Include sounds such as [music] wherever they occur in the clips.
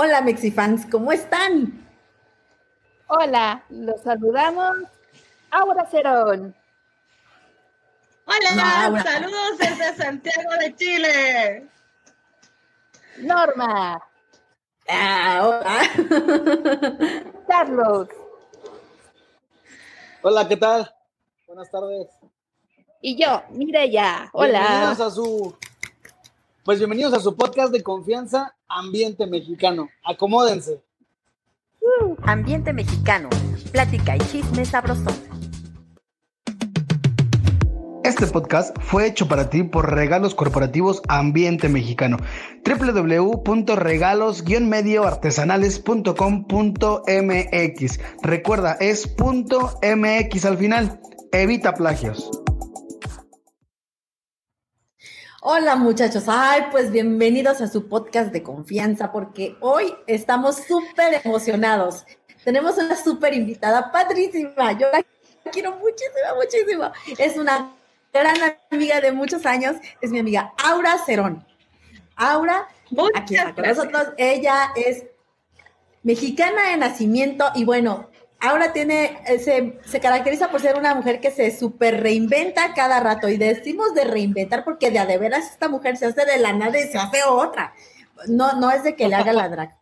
Hola Mexifans, ¿cómo están? Hola, los saludamos. Aura Cerón. Hola, saludos desde Santiago de Chile. Norma. Ah, hola. [laughs] Carlos. Hola, ¿qué tal? Buenas tardes. Y yo, ya. Hola. Bienvenidos a su pues bienvenidos a su podcast de confianza Ambiente Mexicano. Acomódense. Uh, ambiente Mexicano. Plática y chisme sabroso. Este podcast fue hecho para ti por Regalos Corporativos Ambiente Mexicano. www.regalos-medioartesanales.com.mx. Recuerda, es punto .mx al final. Evita plagios. Hola muchachos, ay pues bienvenidos a su podcast de confianza porque hoy estamos súper emocionados. Tenemos una súper invitada, padrísima, yo la quiero muchísimo, muchísimo. Es una gran amiga de muchos años, es mi amiga Aura Cerón. Aura, aquí está con nosotros, ella es mexicana de nacimiento y bueno, Ahora tiene, eh, se, se, caracteriza por ser una mujer que se super reinventa cada rato. Y decimos de reinventar porque de de veras esta mujer se hace de la nada y se hace otra. No, no es de que le haga la drag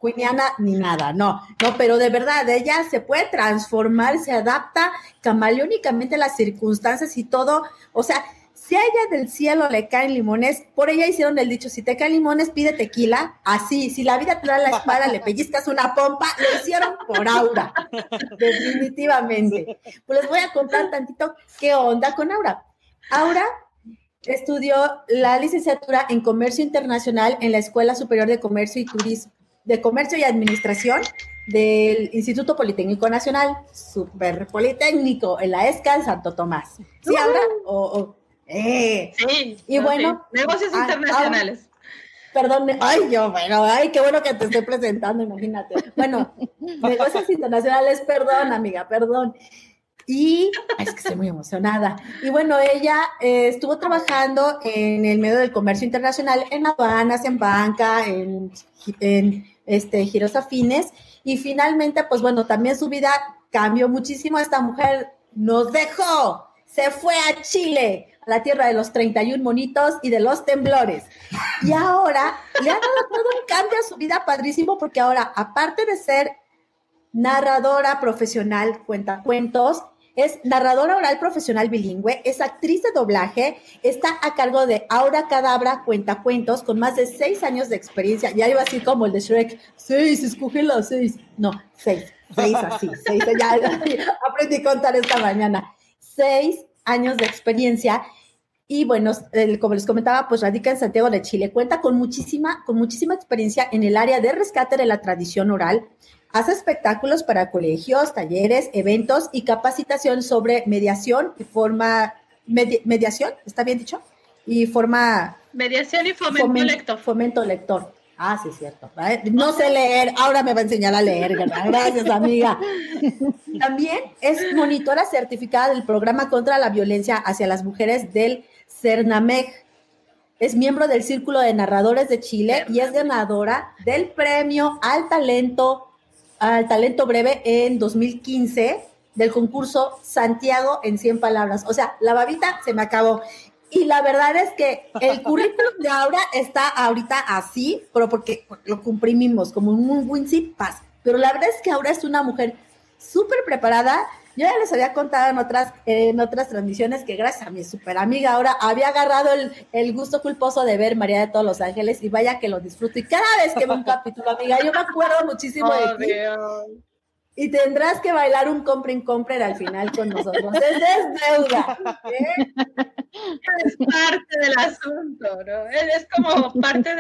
ni nada, no, no, pero de verdad, ella se puede transformar, se adapta camaleónicamente a las circunstancias y todo. O sea, si a ella del cielo le caen limones, por ella hicieron el dicho, si te caen limones, pide tequila. Así, si la vida te da la espada, le pellizcas una pompa, lo hicieron por Aura. [laughs] Definitivamente. Pues les voy a contar tantito qué onda con Aura. Aura estudió la licenciatura en Comercio Internacional en la Escuela Superior de Comercio y Turismo, de Comercio y Administración del Instituto Politécnico Nacional, Super Politécnico, en la ESCA en Santo Tomás. ¿Sí, Aura? o eh. Sí. Y bueno. Negocios ah, internacionales. perdón, ay, yo, bueno, ay, qué bueno que te estoy presentando, imagínate. Bueno, [laughs] negocios internacionales, perdón, amiga, perdón. Y es que estoy muy emocionada. Y bueno, ella eh, estuvo trabajando en el medio del comercio internacional, en aduanas, en banca, en, en este, giros afines. Y finalmente, pues bueno, también su vida cambió muchísimo. Esta mujer nos dejó, se fue a Chile la tierra de los 31 monitos y de los temblores. Y ahora le ha dado todo un cambio a su vida padrísimo porque ahora, aparte de ser narradora profesional, cuenta cuentos, es narradora oral profesional bilingüe, es actriz de doblaje, está a cargo de Aura Cadabra Cuentacuentos con más de seis años de experiencia. Ya iba así como el de Shrek, seis, escoge las seis. No, seis, seis así, seis, ya, ya aprendí a contar esta mañana. Seis años de experiencia y bueno, como les comentaba, pues radica en Santiago de Chile. Cuenta con muchísima, con muchísima experiencia en el área de rescate de la tradición oral. Hace espectáculos para colegios, talleres, eventos y capacitación sobre mediación y forma, mediación, ¿está bien dicho? Y forma... Mediación y fomento, lector. Fomento lector. Ah, sí, es cierto. No sé leer, ahora me va a enseñar a leer, Gracias, amiga. [laughs] También es monitora certificada del programa contra la violencia hacia las mujeres del CERNAMEG. Es miembro del Círculo de Narradores de Chile y es ganadora del premio al talento, al talento breve en 2015 del concurso Santiago en 100 palabras. O sea, la babita se me acabó. Y la verdad es que el currículum de Aura está ahorita así, pero porque lo comprimimos como un win pass. Pero la verdad es que Aura es una mujer súper preparada. Yo ya les había contado en otras, en otras transmisiones que gracias a mi super amiga ahora había agarrado el, gusto culposo de ver María de todos los Ángeles y vaya que lo disfruto. Y cada vez que veo un capítulo, amiga, yo me acuerdo muchísimo de ti. Y tendrás que bailar un compren compren al final con nosotros. es deuda. Es parte del asunto, ¿no? Es como parte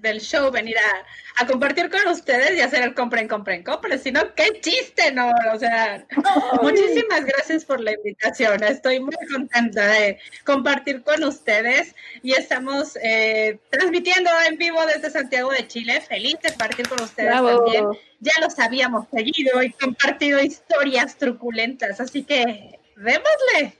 del show venir a, compartir con ustedes y hacer el compren, compren, compren. Si no, qué chiste, ¿no? O sea, muchísimas gracias por la invitación. Estoy muy contenta de compartir con ustedes y estamos eh, transmitiendo en vivo desde Santiago de Chile. Feliz de partir con ustedes también ya los habíamos seguido y compartido historias truculentas, así que démosle.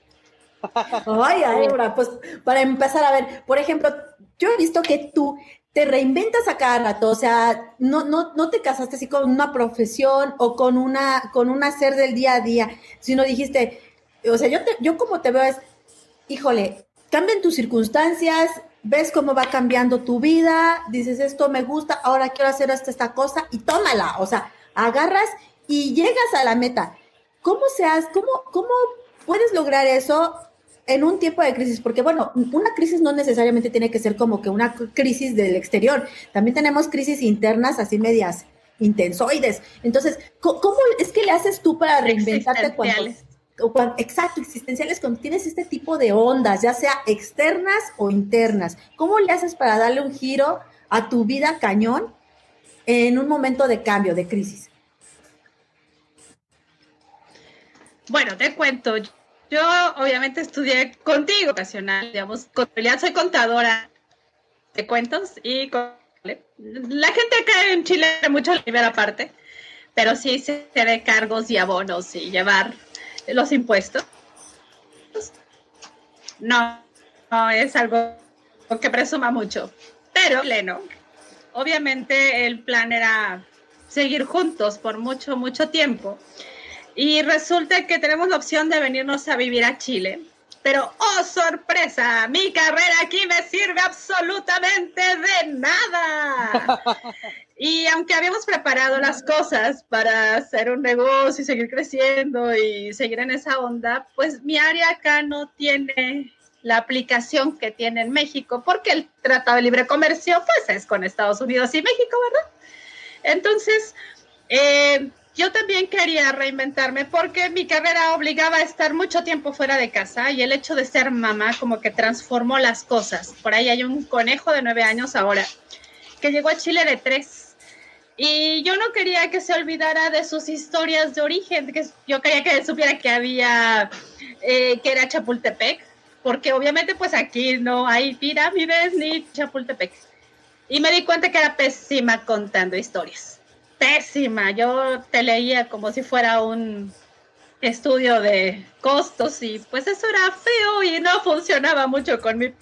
Ay, Aura, pues para empezar a ver, por ejemplo, yo he visto que tú te reinventas a cada rato, o sea, no, no, no te casaste así con una profesión o con una, con un hacer del día a día, sino dijiste, o sea, yo, te, yo como te veo es, híjole, cambian tus circunstancias, ves cómo va cambiando tu vida, dices, esto me gusta, ahora quiero hacer esta, esta cosa y tómala, o sea, agarras y llegas a la meta. ¿Cómo se hace, cómo, cómo puedes lograr eso en un tiempo de crisis, porque bueno, una crisis no necesariamente tiene que ser como que una crisis del exterior, también tenemos crisis internas así medias intensoides. Entonces, ¿cómo, es que le haces tú para reinventarte cuando, cuando, exacto, existenciales, cuando tienes este tipo de ondas, ya sea externas o internas? ¿Cómo le haces para darle un giro a tu vida cañón en un momento de cambio, de crisis? Bueno, te cuento, yo obviamente estudié contigo, ocasional, digamos, contabilidad, soy contadora de cuentos y la gente acá en Chile mucho libera aparte, pero sí se de cargos y abonos y llevar los impuestos. No, no es algo que presuma mucho, pero obviamente el plan era seguir juntos por mucho, mucho tiempo. Y resulta que tenemos la opción de venirnos a vivir a Chile. Pero, oh sorpresa, mi carrera aquí me sirve absolutamente de nada. [laughs] Y aunque habíamos preparado las cosas para hacer un negocio y seguir creciendo y seguir en esa onda, pues mi área acá no tiene la aplicación que tiene en México, porque el Tratado de Libre Comercio, pues es con Estados Unidos y México, ¿verdad? Entonces, eh, yo también quería reinventarme porque mi carrera obligaba a estar mucho tiempo fuera de casa y el hecho de ser mamá como que transformó las cosas. Por ahí hay un conejo de nueve años ahora que llegó a Chile de tres. Y yo no quería que se olvidara de sus historias de origen, que yo quería que supiera que había, eh, que era Chapultepec, porque obviamente pues aquí no hay pirámides ni Chapultepec. Y me di cuenta que era pésima contando historias pésima. Yo te leía como si fuera un estudio de costos y pues eso era feo y no funcionaba mucho con mi...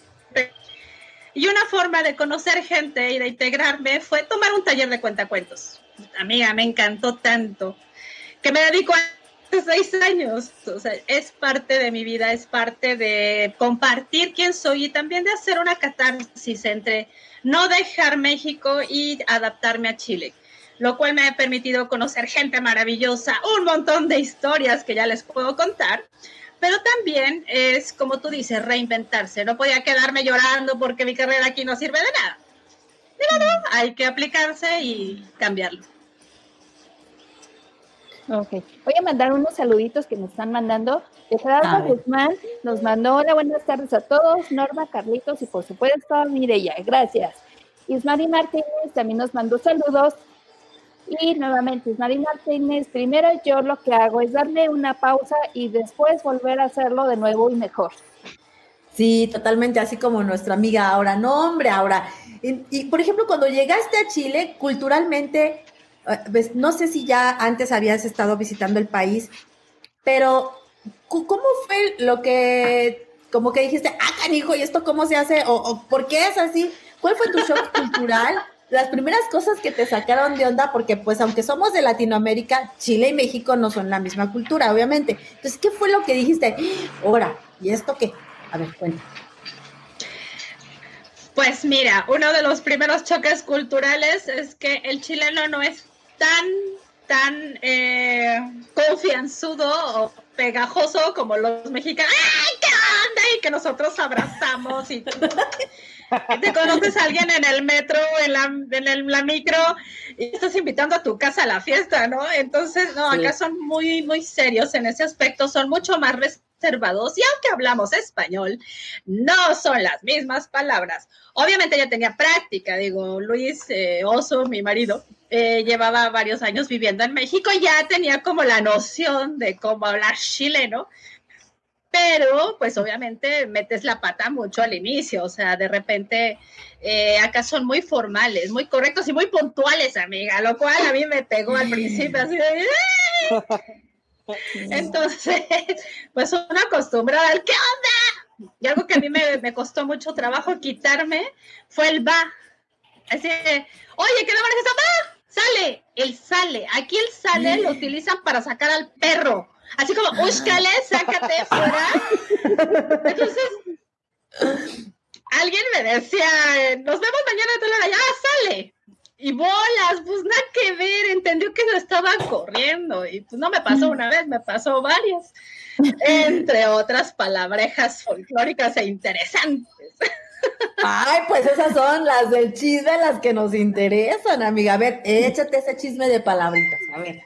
Y una forma de conocer gente y de integrarme fue tomar un taller de cuentacuentos. Amiga, me encantó tanto que me dedico a seis años. O sea, es parte de mi vida, es parte de compartir quién soy y también de hacer una catarsis entre no dejar México y adaptarme a Chile lo cual me ha permitido conocer gente maravillosa, un montón de historias que ya les puedo contar, pero también es, como tú dices, reinventarse. No podía quedarme llorando porque mi carrera aquí no sirve de nada. Pero no, hay que aplicarse y cambiarlo. Ok. Voy a mandar unos saluditos que me están mandando. De Gerardo Guzmán nos mandó hola, buenas tardes a todos. Norma, Carlitos y por supuesto Mireya. Gracias. Ismari Martínez también nos mandó saludos. Y nuevamente, Mari Martínez, primero yo lo que hago es darle una pausa y después volver a hacerlo de nuevo y mejor. Sí, totalmente, así como nuestra amiga ahora. No, hombre, ahora. Y, por ejemplo, cuando llegaste a Chile, culturalmente, pues, no sé si ya antes habías estado visitando el país, pero ¿cómo fue lo que, como que dijiste, ah, canijo, ¿y esto cómo se hace? ¿O, o por qué es así? ¿Cuál fue tu shock cultural? Las primeras cosas que te sacaron de onda, porque pues aunque somos de Latinoamérica, Chile y México no son la misma cultura, obviamente. Entonces, ¿qué fue lo que dijiste? Ahora, ¿y esto qué? A ver, cuenta. Pues mira, uno de los primeros choques culturales es que el chileno no es tan, tan eh, confianzudo o pegajoso como los mexicanos. ¡Ay, qué onda! Y que nosotros abrazamos y [laughs] [laughs] te conoces a alguien en el metro, en la, en la micro, y estás invitando a tu casa a la fiesta, ¿no? Entonces, no, acá son muy, muy serios en ese aspecto, son mucho más reservados, y aunque hablamos español, no son las mismas palabras. Obviamente ya tenía práctica, digo, Luis eh, Oso, mi marido, eh, llevaba varios años viviendo en México y ya tenía como la noción de cómo hablar chileno, pero pues obviamente metes la pata mucho al inicio, o sea, de repente eh, acá son muy formales, muy correctos y muy puntuales, amiga, lo cual a mí me pegó al principio así de... [laughs] Entonces, pues una acostumbrada al ¿qué onda? Y algo que a mí me, me costó mucho trabajo quitarme fue el va. Así, oye, ¿qué le parece ¡Ah! Sale, él sale. Aquí el sale lo utilizan para sacar al perro. Así como, úscale, sácate fuera. Entonces, alguien me decía, nos vemos mañana de la ya sale. Y bolas, pues nada que ver, entendió que no estaba corriendo. Y pues no me pasó una vez, me pasó varias. Entre otras palabrejas folclóricas e interesantes. Ay, pues esas son las del chisme, las que nos interesan, amiga. A ver, échate ese chisme de palabritas, a ver.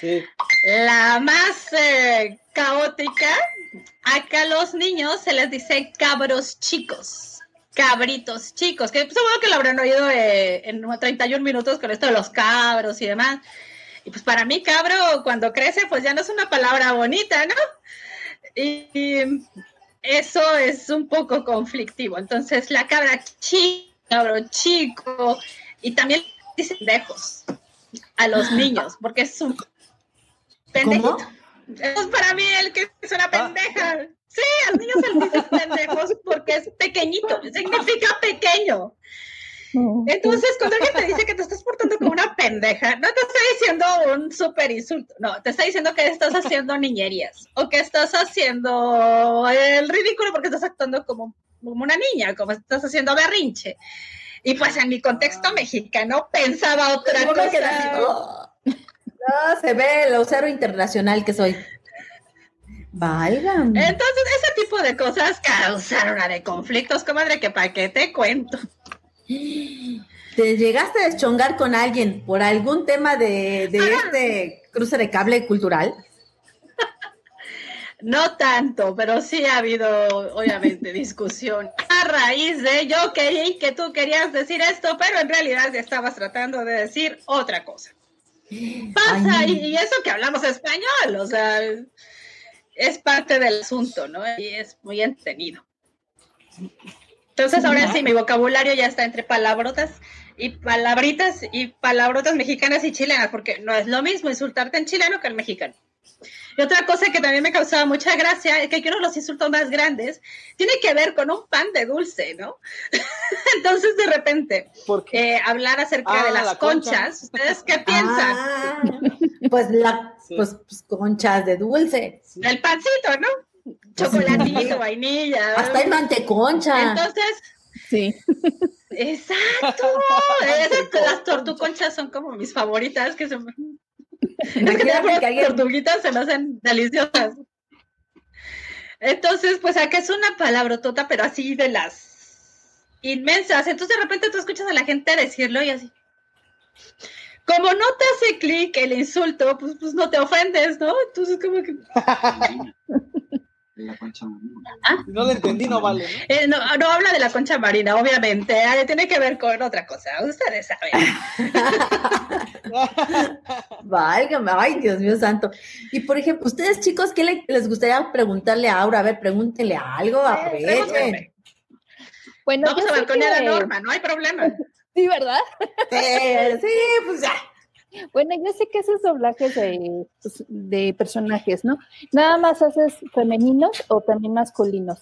Sí. La más eh, caótica, acá a los niños se les dice cabros chicos, cabritos chicos, que seguro que lo habrán oído eh, en 31 minutos con esto de los cabros y demás. Y pues para mí cabro cuando crece pues ya no es una palabra bonita, ¿no? y eso es un poco conflictivo. Entonces, la cabra chico, cabro chico, y también dicen pendejos a los [laughs] niños, porque es un pendejito. Es para mí el que es una ah. pendeja. Sí, a los niños se les dice pendejos porque es pequeñito, significa pequeño. Entonces, cuando alguien te dice que te estás portando como una pendeja, no te está diciendo un súper insulto, no, te está diciendo que estás haciendo niñerías o que estás haciendo el ridículo porque estás actuando como, como una niña, como estás haciendo berrinche. Y pues en mi contexto ah. mexicano pensaba otra cosa. No, se ve el cero internacional que soy. Válgame. Entonces, ese tipo de cosas causaron una de conflictos, comadre, que para qué te cuento. ¿Te llegaste a deschongar con alguien por algún tema de, este cruce de cable cultural? [laughs] No tanto, pero sí ha habido, obviamente, [laughs] discusión a raíz de yo creí que tú querías decir esto, pero en realidad estabas tratando de decir otra cosa. Pasa, y, eso que hablamos español, o sea, es parte del asunto, ¿no? Y es muy entretenido. Entonces ahora sí, mi vocabulario ya está entre palabrotas y palabritas y palabrotas mexicanas y chilenas, porque no es lo mismo insultarte en chileno que en mexicano. Y otra cosa que también me causaba mucha gracia es que uno de los insultos más grandes tiene que ver con un pan de dulce, ¿no? [laughs] Entonces, de repente, eh, hablar acerca de ah, las conchas, ¿ustedes qué piensan? Ah, pues, la, pues, pues, conchas de dulce. El pancito, ¿no? chocolatito, vainilla. Hasta hay manteconcha. Entonces, sí. Exacto. las tortuconchas son como mis favoritas, que son. [laughs] Imagínate que tortuguitas se me hacen deliciosas. Entonces, pues acá es una palabra tota, pero así de las inmensas. Entonces, de repente tú escuchas a la gente decirlo y así. Como no te hace clic el insulto, pues, pues no te ofendes, ¿no? Entonces, como que. [laughs] la concha marina. ¿Ah? No lo entendí, no vale. Eh, ¿no? no, habla de la concha marina, obviamente. Eh, tiene que ver con otra cosa. Ustedes saben. [laughs] Válgame, ay, Dios mío santo. Y por ejemplo, ustedes chicos, ¿qué les gustaría preguntarle a Aura? A ver, pregúntele algo, aprovechen. Bueno, Vamos a balconear a Norma, no hay problema. [laughs] Sí, ¿verdad? sí, pues ya. Bueno, yo sé que haces doblajes pues, de, personajes, ¿no? ¿Nada más haces femeninos o también masculinos?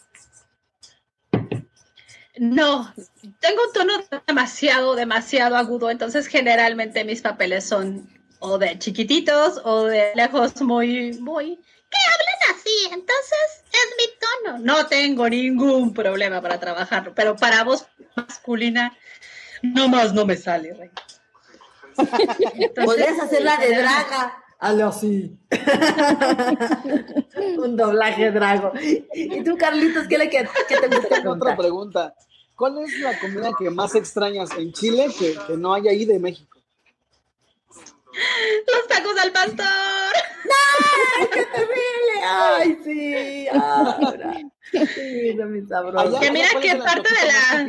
No, tengo un tono demasiado, demasiado agudo, entonces generalmente mis papeles son o de chiquititos o de lejos muy, muy, ¿Qué hablan así, entonces es mi tono. No tengo ningún problema para trabajarlo, pero para voz masculina, no más no me sale, Rey. [laughs] Podrías hacer la de Draga. Algo así. [laughs] Un doblaje drago. ¿Y tú, Carlitos, qué, le, qué, te gusta Otra pregunta. ¿Cuál es la comida que más extrañas en Chile que, que no hay ahí de México? Los tacos al pastor. [laughs] ¡No! ¡Qué terrible! ¡Ay, sí! Ahora. Sí, sabroso. Que mira que parte de la...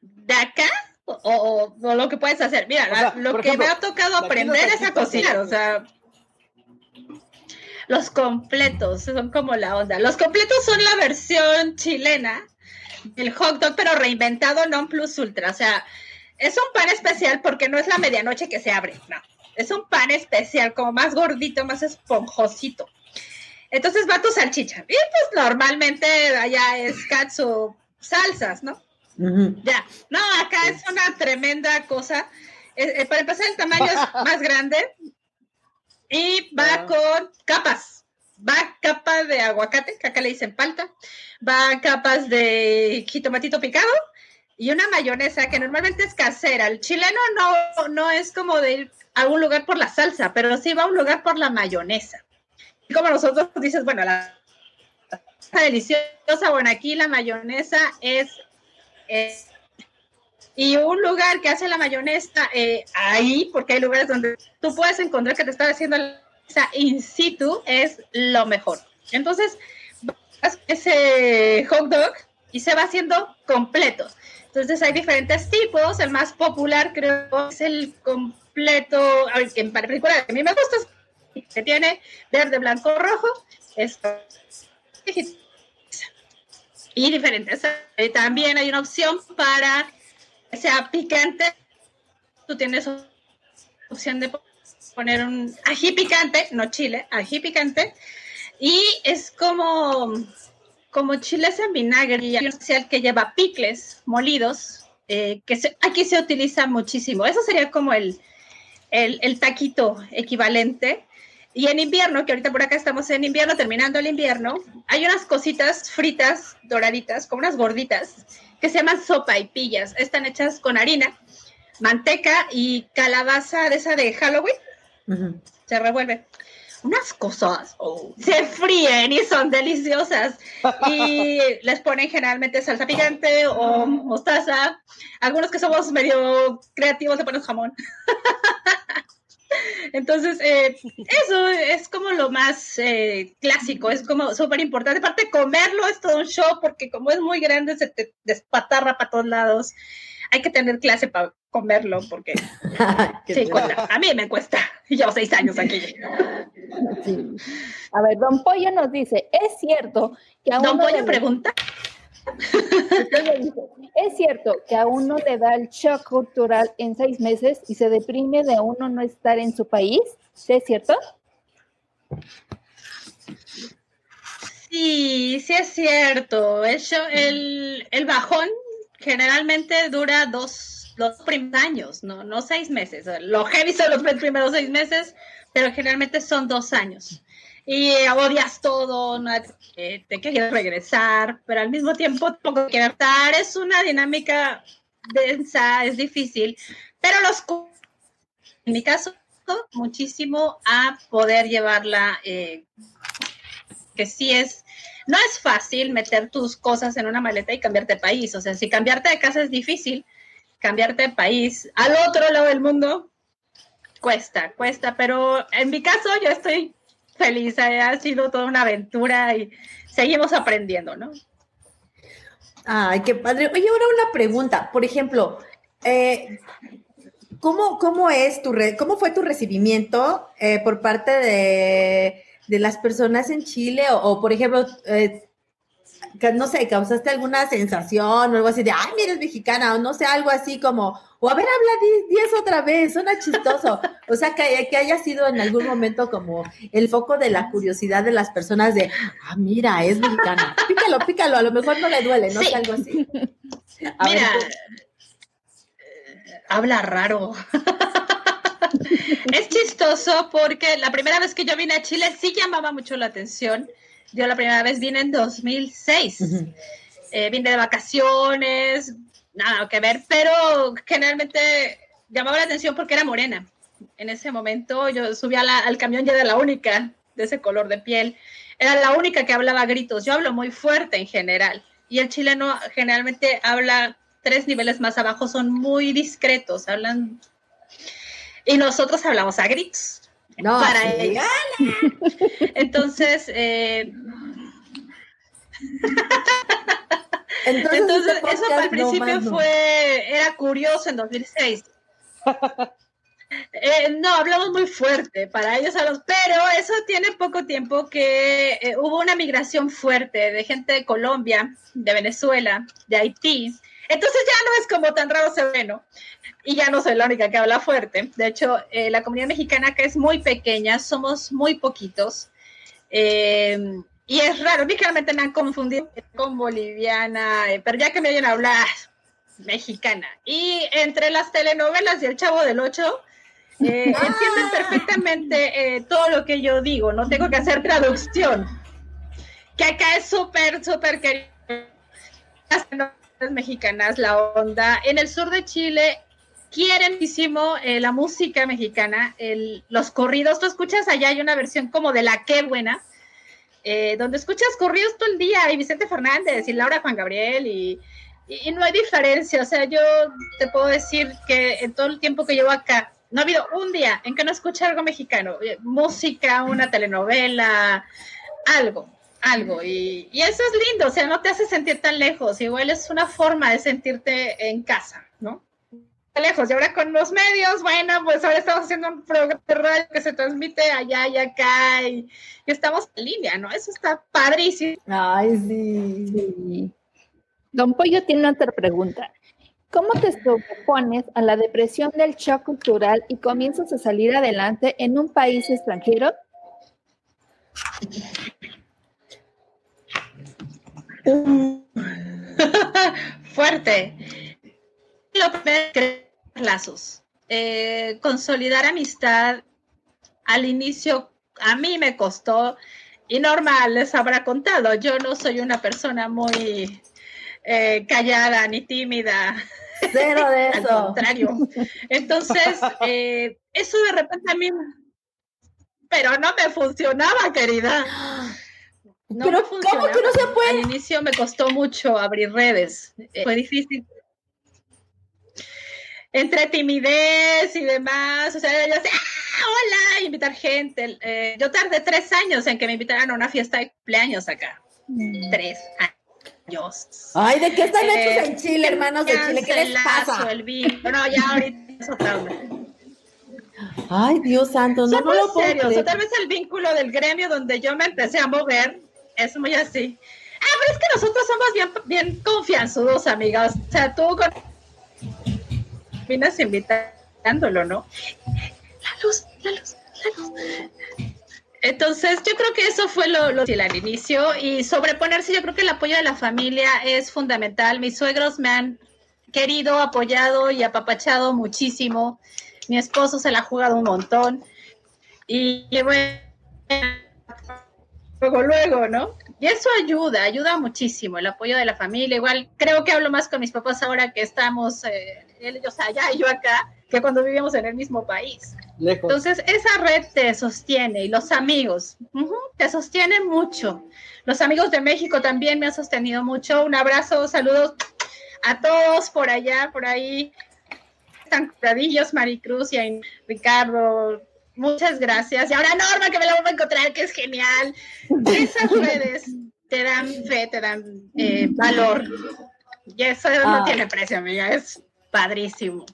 ¿De acá? O, lo que puedes hacer. Mira, lo que me ha tocado aprender es a cocinar, o sea, los completos son como la onda. Los completos son la versión chilena del hot dog, pero reinventado non plus ultra. O sea, es un pan especial porque no es la medianoche que se abre, no. Es un pan especial, como más gordito, más esponjosito. Entonces va tu salchicha. Y pues normalmente allá es katsu, salsas, ¿no? Ya, no, acá es una tremenda cosa. Eh, eh, para empezar, el tamaño es [laughs] más grande y va Ah. con capas. Va capa de aguacate, que acá le dicen palta. Va capas de jitomatito picado y una mayonesa que normalmente es casera. El chileno no, no es como de ir a un lugar por la salsa, pero sí va a un lugar por la mayonesa. Y como nosotros dices, bueno, la está deliciosa. Bueno, aquí la mayonesa es, y un lugar que hace la mayonesa eh, ahí, porque hay lugares donde tú puedes encontrar que te está haciendo la mayonesa in situ, es lo mejor. Entonces, vas ese hot dog y se va haciendo completo. Entonces hay diferentes tipos. El más popular creo es el completo, que en particular a mí me gusta, que tiene verde, blanco, rojo. Es y diferentes. También hay una opción para que sea picante. Tú tienes opción de poner un ají picante, no chile, ají picante. Y es como, como chiles en vinagre. Y hay un que lleva picles molidos, eh, que se- aquí se utiliza muchísimo. Eso sería como el, el taquito equivalente. Y en invierno, que ahorita por acá estamos en invierno, terminando el invierno, hay unas cositas fritas, doraditas, como unas gorditas, que se llaman sopa y pillas. Están hechas con harina, manteca y calabaza de esa de Halloween. Se revuelve. Unas cosas se fríen y son deliciosas. Y [laughs] les ponen generalmente salsa picante o mostaza. Algunos que somos medio creativos le ponen jamón. [laughs] [laughs] Entonces, eh, eso es como lo más eh, clásico, es como súper importante. Aparte, comerlo es todo un show porque como es muy grande, se te despatarra para todos lados. Hay que tener clase para comerlo porque [laughs] sí, cuesta. A mí me cuesta. Y [laughs] llevo seis años aquí. Sí. A ver, Don Pollo nos dice, es cierto que a Don uno Pollo pregunta. Es cierto que a uno le da el shock cultural en seis meses y se deprime de uno no estar en su país. ¿Sí es cierto? Sí, sí es cierto. El, el, bajón generalmente dura dos, dos primeros años, no, no seis meses. Lo heavy son los primeros seis meses, pero generalmente son dos años. Y eh, odias todo, no, te quieres regresar, pero al mismo tiempo tampoco quieres estar. Es una dinámica densa, es difícil, pero los en mi caso muchísimo a poder llevarla eh, que sí es, no es fácil meter tus cosas en una maleta y cambiarte de país. O sea, si cambiarte de casa es difícil, cambiarte de país al otro lado del mundo cuesta, cuesta. Pero en mi caso yo estoy feliz, eh, ha sido toda una aventura y seguimos aprendiendo, ¿no? Ay, qué padre. Oye, ahora una pregunta. Por ejemplo, eh, ¿cómo, cómo es tu re- cómo fue tu recibimiento eh, por parte de, de las personas en Chile? O, o, por ejemplo, eh, no sé, causaste alguna sensación o algo así de, ay, mira, es mexicana, o no sé, algo así como, o a ver, habla 10 otra vez, suena chistoso. O sea, que, que haya sido en algún momento como el foco de la curiosidad de las personas de, ah, mira, es mexicana. Pícalo, pícalo, a lo mejor no le duele, no Sí. algo así. A Mira, ver, eh, habla raro. [laughs] es chistoso porque la primera vez que yo vine a Chile sí llamaba mucho la atención. Yo la primera vez vine en 2006. Ujú. Eh, vine de vacaciones, nada que ver, pero generalmente llamaba la atención porque era morena. En ese momento yo subí a la- al camión y era la única de ese color de piel. Era la única que hablaba a gritos. Yo hablo muy fuerte en general. Y el chileno generalmente habla tres niveles más abajo, son muy discretos, hablan... Y nosotros hablamos a gritos. No, para. Entonces, eh, Entonces, Entonces, este eso al principio no no. fue, era curioso en 2006. Eh, no, hablamos muy fuerte para ellos, hablamos- pero eso tiene poco tiempo que eh, hubo una migración fuerte de gente de Colombia, de Venezuela, de Haití. Entonces ya no es como tan raro ser bueno. Y ya no soy la única que habla fuerte. De hecho, eh, la comunidad mexicana que es muy pequeña, somos muy poquitos. Eh, y es raro, únicamente me han confundido con boliviana, eh, pero ya que me a hablar mexicana. Y entre las telenovelas y El Chavo del Ocho, eh, [laughs] Ah. entienden perfectamente eh, todo lo que yo digo, no tengo que hacer traducción. Que acá es súper, súper querido. Las mexicanas, la onda. En el sur de Chile quieren muchísimo eh, la música mexicana, el- los corridos. Tú escuchas allá, hay una versión como de La Qué Buena, eh, donde escuchas corridos todo el día, y Vicente Fernández, y Laura Juan Gabriel, y, y- no hay diferencia. O sea, yo te puedo decir que en todo el tiempo que llevo acá, no ha habido un día en que no escuche algo mexicano, eh, música, una telenovela, algo, algo. Y, y eso es lindo, o sea, no te hace sentir tan lejos, igual es una forma de sentirte en casa. Lejos. Y ahora con los medios, bueno, pues ahora estamos haciendo un programa de radio que se transmite allá y acá y, y estamos en línea, ¿no? Eso está padrísimo. Ay, sí. Sí. Don Pollo tiene otra pregunta. ¿Cómo te sobrepones a la depresión del shock cultural y comienzas a salir adelante en un país extranjero? [laughs] Fuerte. Lo primero crear lazos. Eh, consolidar amistad. Al inicio, a mí me costó, y normal les habrá contado, yo no soy una persona muy eh, callada ni tímida. Cero de [laughs] Al contrario. Entonces, eh, eso de repente a mí, pero no me funcionaba, querida. No Pero ¿cómo que no se puede? Al inicio me costó mucho abrir redes. Eh, fue difícil. Entre timidez y demás, o sea, yo decía, ¡ah, hola, invitar gente. Eh, yo tardé tres años en que me invitaran a una fiesta de cumpleaños acá. Tres años. Ay, ¿de qué están Eh, hechos en Chile, hermanos de Chile? ¿Qué les pasa? El vino. No, ya ahorita es otra. Ay, Dios santo, no, no lo puedo. O creer. tal vez el vínculo del gremio donde yo me empecé a mover es muy así. Ah, pero es que nosotros somos bien, bien confianzudos, amigas. O sea, tú con... Vienes invitándolo, ¿no? La luz, la luz, la luz. Entonces, yo creo que eso fue lo, lo al inicio y sobreponerse, yo creo que el apoyo de la familia es fundamental. Mis suegros me han querido, apoyado y apapachado muchísimo. Mi esposo se la ha jugado un montón. Y, y bueno, luego, luego, ¿no? Y eso ayuda, ayuda muchísimo, el apoyo de la familia. Igual creo que hablo más con mis papás ahora que estamos, eh, ellos allá y yo acá, que cuando vivimos en el mismo país. Lejos. Entonces, esa red te sostiene y los amigos te sostienen mucho. Los amigos de México también me han sostenido mucho. Un abrazo, saludos a todos por allá, por ahí. Están curadillos, Maricruz y Ricardo. Muchas gracias. Y ahora Norma, que me la voy a encontrar, que es genial. Esas redes te dan fe, te dan eh, valor. Y eso Ah. no tiene precio, amiga. Es padrísimo.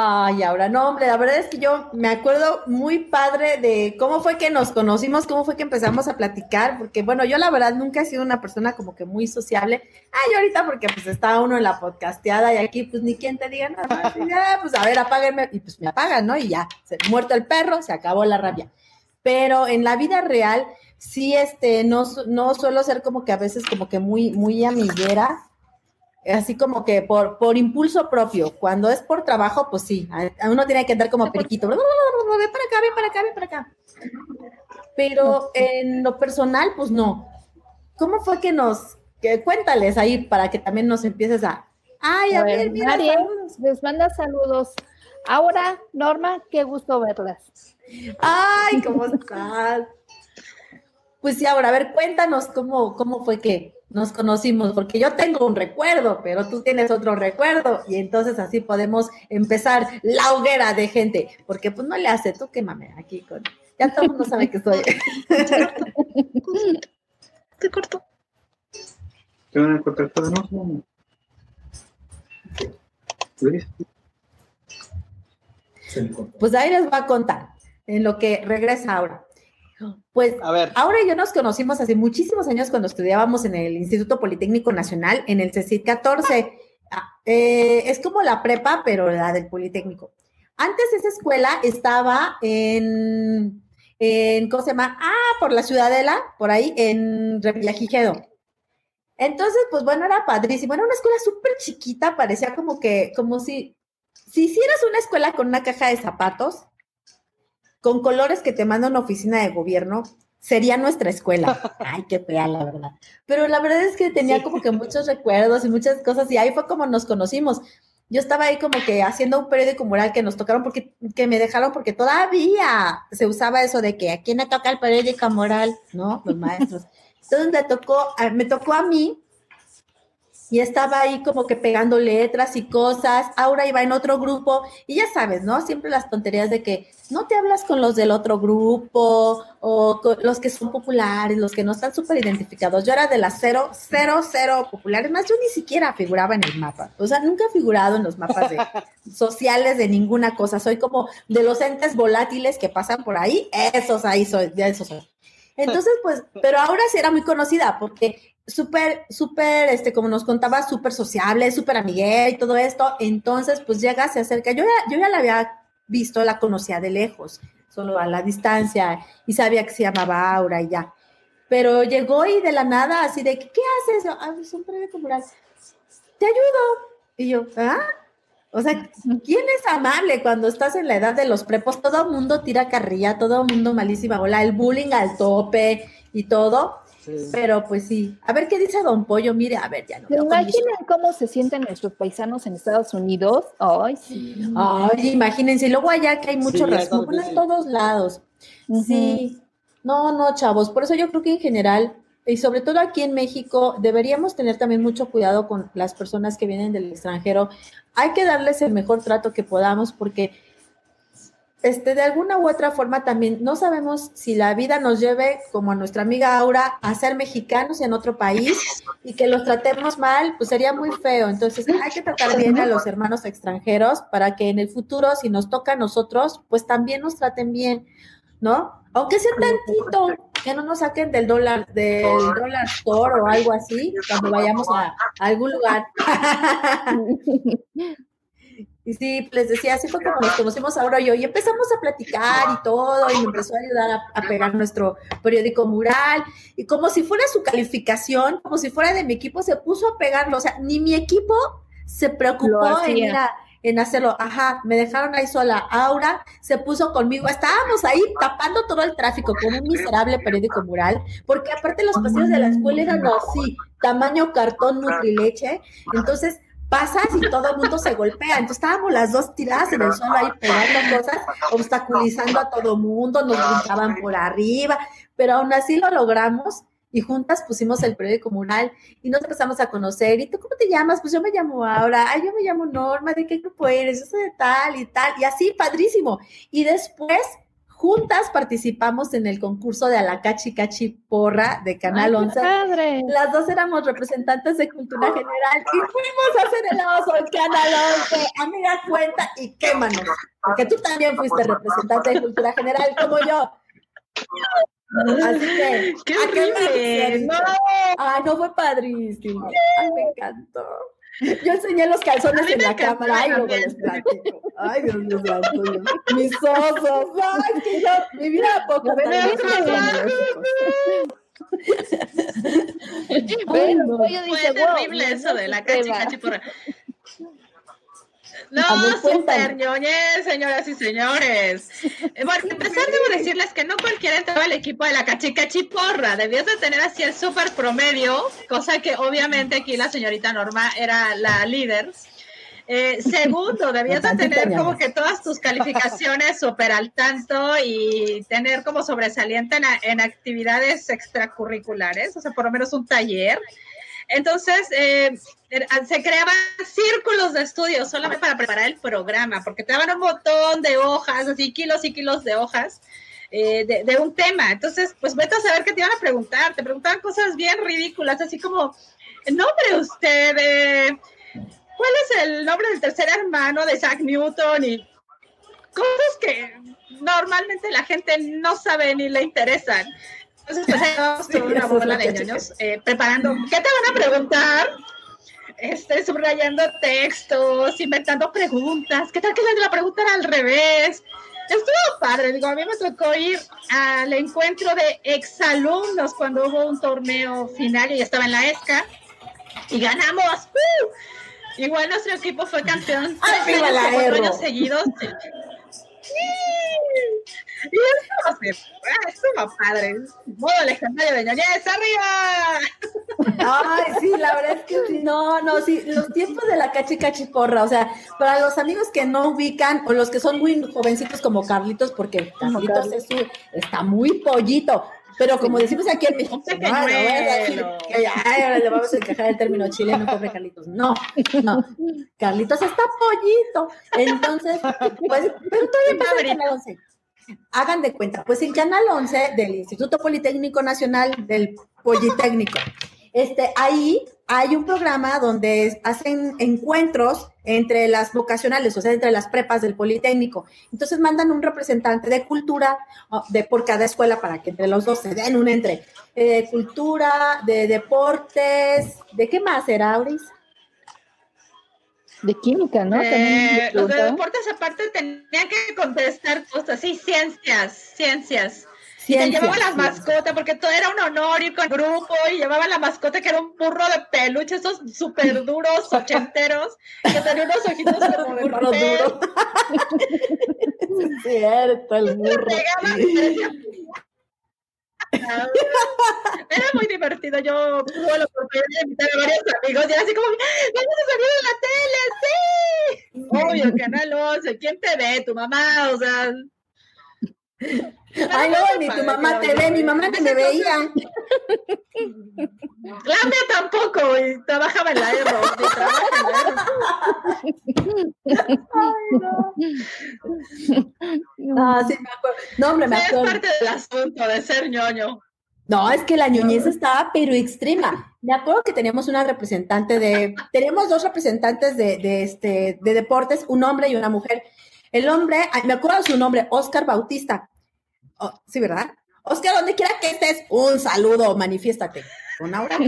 Ay, ahora no, hombre, la verdad es que yo me acuerdo muy padre de cómo fue que nos conocimos, cómo fue que empezamos a platicar, porque bueno, yo la verdad nunca he sido una persona como que muy sociable. Ay, ahorita porque pues está uno en la podcasteada y aquí pues ni quien te diga nada. Y ya, pues a ver, apáguenme y pues me apagan, ¿no? Y ya, se, muerto el perro, se acabó la rabia. Pero en la vida real sí, este, no, no suelo ser como que a veces como que muy, muy amiguera así como que por, por impulso propio. Cuando es por trabajo, pues sí, a, uno tiene que andar como periquito. Ven para acá, ven para acá, ven para acá. Pero en lo personal, pues no. ¿Cómo fue que nos, que cuéntales ahí para que también nos empieces a, ay, a, A ver, ver, mira, Mari, saludos. les manda saludos. Ahora, Norma, qué gusto verlas. ay, [laughs] ¿cómo estás? Pues sí, ahora, a ver, cuéntanos cómo, cómo fue que nos conocimos, porque yo tengo un recuerdo, pero tú tienes otro recuerdo, y entonces así podemos empezar la hoguera de gente, porque pues no le hace, tú quémame aquí con... Ya todo el mundo sabe que soy. [laughs] Te corto. ¿Te van a cortar todo? No. Pues ahí les va a contar, en lo que regresa ahora. Pues A ver, Ahora y yo nos conocimos hace muchísimos años cuando estudiábamos en el Instituto Politécnico Nacional, en el CECIT 14. Ah, eh, es como la prepa, pero la del Politécnico. Antes esa escuela estaba en, en, ¿cómo se llama? Ah, por la Ciudadela, por ahí, en Revillagigedo. Entonces, pues bueno, era padrísimo. Era una escuela súper chiquita, parecía como que, como si, si hicieras una escuela con una caja de zapatos, con colores que te manda una oficina de gobierno, sería nuestra escuela. [laughs] Ay, qué fea, la verdad. Pero la verdad es que tenía como que muchos recuerdos y muchas cosas, y ahí fue como nos conocimos. Yo estaba ahí como que haciendo un periódico mural que nos tocaron porque, que me dejaron porque todavía se usaba eso de que a quién le toca el periódico mural, ¿no? Los maestros. Entonces me tocó, me tocó a mí y estaba ahí como que pegando letras y cosas. Aura iba en otro grupo y ya sabes, ¿no? Siempre las tonterías de que no te hablas con los del otro grupo o con los que son populares, los que no están súper identificados. Yo era de las cero, cero, cero populares, más yo ni siquiera figuraba en el mapa. O sea, nunca he figurado en los mapas de, [laughs] sociales de ninguna cosa. Soy como de los entes volátiles que pasan por ahí. Esos ahí soy, de esos soy. Entonces, pues, pero ahora sí era muy conocida porque súper, súper, este, como nos contaba, súper sociable, súper amiguera y todo esto. Entonces, pues llega, se acerca. Yo ya, yo ya la había visto, la conocía de lejos, solo a la distancia, y sabía que se llamaba Aura y ya. Pero llegó y de la nada, así de, ¿qué, haces? Ah, comunal. Te ayudo. Y yo, ¿ah? O sea, ¿quién es amable cuando estás en la edad de los prepos? Todo el mundo tira carrilla, todo el mundo malísima bola, el bullying al tope y todo. Pero pues sí. A ver qué dice Don Pollo. Mire, a ver, ya no. ¿Se imaginan cómo se sienten nuestros paisanos en Estados Unidos? Ay, sí. Ay, imagínense. Y luego allá que hay mucho sí, racismo en todos lados. Sí. No, no, chavos. Por eso yo creo que en general, y sobre todo aquí en México, deberíamos tener también mucho cuidado con las personas que vienen del extranjero. Hay que darles el mejor trato que podamos porque este, de alguna u otra forma también no sabemos si la vida nos lleve, como a nuestra amiga Aura, a ser mexicanos en otro país y que los tratemos mal, pues sería muy feo. Entonces hay que tratar bien a los hermanos extranjeros para que en el futuro, si nos toca a nosotros, pues también nos traten bien, ¿no? Aunque sea tantito, que no nos saquen del dólar, del dólar store o algo así, cuando vayamos a, a algún lugar. [laughs] Y sí, les decía, así fue como nos conocimos ahora yo y empezamos a platicar y todo, y me empezó a ayudar a, a, pegar nuestro periódico mural, y como si fuera su calificación, como si fuera de mi equipo, se puso a pegarlo, o sea, ni mi equipo se preocupó en ir a, en hacerlo, ajá, me dejaron ahí sola, Aura se puso conmigo, estábamos ahí tapando todo el tráfico con un miserable periódico mural, porque aparte los pasillos de la escuela eran así, tamaño cartón nutrileche, entonces pasas y todo el mundo se golpea. Entonces estábamos las dos tiradas en el suelo ahí pegando cosas, obstaculizando a todo mundo, nos brincaban por arriba, pero aún así lo logramos y juntas pusimos el periódico mural y nos empezamos a conocer. ¿Y tú cómo te llamas? Pues yo me llamo Aura, ay, yo me llamo Norma, ¿de qué grupo eres? Yo soy de tal y tal, y así, padrísimo. Y después juntas participamos en el concurso de Alacachi Cachi Porra de Canal Ay, 11. Padre. Las dos éramos representantes de cultura general y fuimos a hacer el oso en Canal 11. Amiga, cuenta y quémanos. Porque tú también fuiste representante de cultura general como yo. Así que, ¡Qué ¿a qué horrible! me- Ay, no fue padrísimo. Ay, me encantó. Yo enseñé los calzones en la cámara. Ay, luego les platico. Ay, Dios mío, santo, Dios. Mis osos. Ay, que yo, mi vida a poco. Bueno, [laughs] Fue terrible eso de la cachi cachi porra. No, super ñoñez, señoras y señores. [laughs] Bueno, empezar debo decirles que no cualquiera entraba al equipo de la cachi cachi porra. Debías de tener así el super promedio, cosa que obviamente aquí la señorita Norma era la líder. Eh, [laughs] segundo, debías de tener como que todas tus calificaciones [laughs] súper al tanto y tener como sobresaliente en actividades extracurriculares, o sea, por lo menos un taller. Entonces, eh, er- se creaban círculos de estudio solamente para preparar el programa, porque te daban un montón de hojas, así kilos y kilos de hojas eh, de, de un tema. Entonces, pues vete a saber qué te iban a preguntar. Te preguntaban cosas bien ridículas, así como, nombre usted, eh, ¿cuál es el nombre del tercer hermano de Isaac Newton? Y cosas que normalmente la gente no sabe ni le interesan. Entonces, pues ahí vamos con una bola de ñoños eh, preparando. ¿Qué te van a preguntar? Este, subrayando textos, inventando preguntas. ¿Qué tal que la, preguntan al revés? estuvo padre, digo, a mí me tocó ir al encuentro de exalumnos cuando hubo un torneo final y estaba en la ESCA y ganamos. ¡Uh! Igual nuestro equipo fue campeón ¡Ay, tres viva años, seguidos. Sí. [laughs] Y estuvo, ah, estuvo padre. Modo legendario de ñoñez, ¡arriba! Ay, sí, la verdad es que no, no, sí, los tiempos de la cachi cachi porra, o sea, para los amigos que no ubican o los que son muy jovencitos como Carlitos, porque Carlitos es su- está muy pollito, pero como decimos aquí en México, no, no decir ay, ahora le vamos a encajar el término chileno, pobre Carlitos, no, no, Carlitos está pollito, entonces, pues, pero todavía pasa en Canal 11. Hagan de cuenta, pues en Canal 11 del Instituto Politécnico Nacional del Politécnico, este, ahí hay un programa donde hacen encuentros entre las vocacionales, o sea, entre las prepas del Politécnico. Entonces mandan un representante de cultura de por cada escuela para que entre los dos se den un entre. Eh, cultura, de deportes, ¿de qué más era, Auris? De química, ¿no? Eh, los de deportes aparte tenían que contestar cosas, sí, ciencias, ciencias. Y Ciencias, llevaban la ciencias. mascota, porque todo era un honor ir con el grupo y llevaban la mascota que era un burro de peluche, esos súper duros, [laughs] ochenteros, que tenía unos ojitos como [laughs] de Burro papel. duro. [laughs] Es cierto, el burro. [laughs] Era muy divertido. Yo tuve la oportunidad de invitar a varios amigos y era así como, vamos a salir en la tele, sí. Obvio, Canal 11, ¿quién te ve? Tu mamá, o sea. Ay, no, ni tu mamá te ve, mi mamá ni me veía. La mía tampoco, y trabajaba en la Erro. y trabaja en la No, sí, me acuerdo. No, hombre, me Es acuerdo. parte del asunto de ser ñoño. No, es que la ñoñez estaba pero extrema. Me acuerdo que teníamos una representante de, tenemos dos representantes de, de este, de deportes, un hombre y una mujer. El hombre, me acuerdo su nombre, Oscar Bautista. Oh, sí, ¿verdad? Oscar, donde quiera que estés, un saludo, manifiéstate. Un abrazo.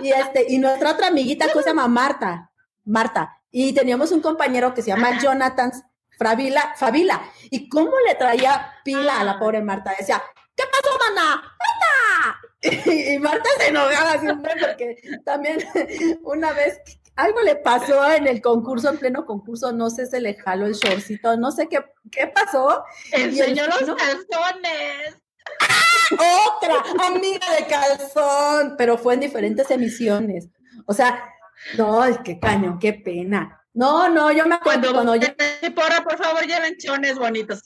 y este, y nuestra otra amiguita que se llama Marta, Marta. Y teníamos un compañero que se llama Jonathan Fravila, Favila. ¿Y cómo le traía pila a la pobre Marta? Decía, ¿qué pasó, mana? ¡Marta! [laughs] Y, y Marta se enojaba siempre porque también [laughs] una vez algo le pasó en el concurso, en pleno concurso, no sé, se le jaló el shortcito, no sé qué, qué pasó. Enseñó los ¿no? calzones. Otra amiga de calzón, pero fue en diferentes emisiones. O sea, no, es que cañón, qué pena. No, no, yo me acuerdo Cuando, cuando yo, porra, por favor, lleven chones bonitos.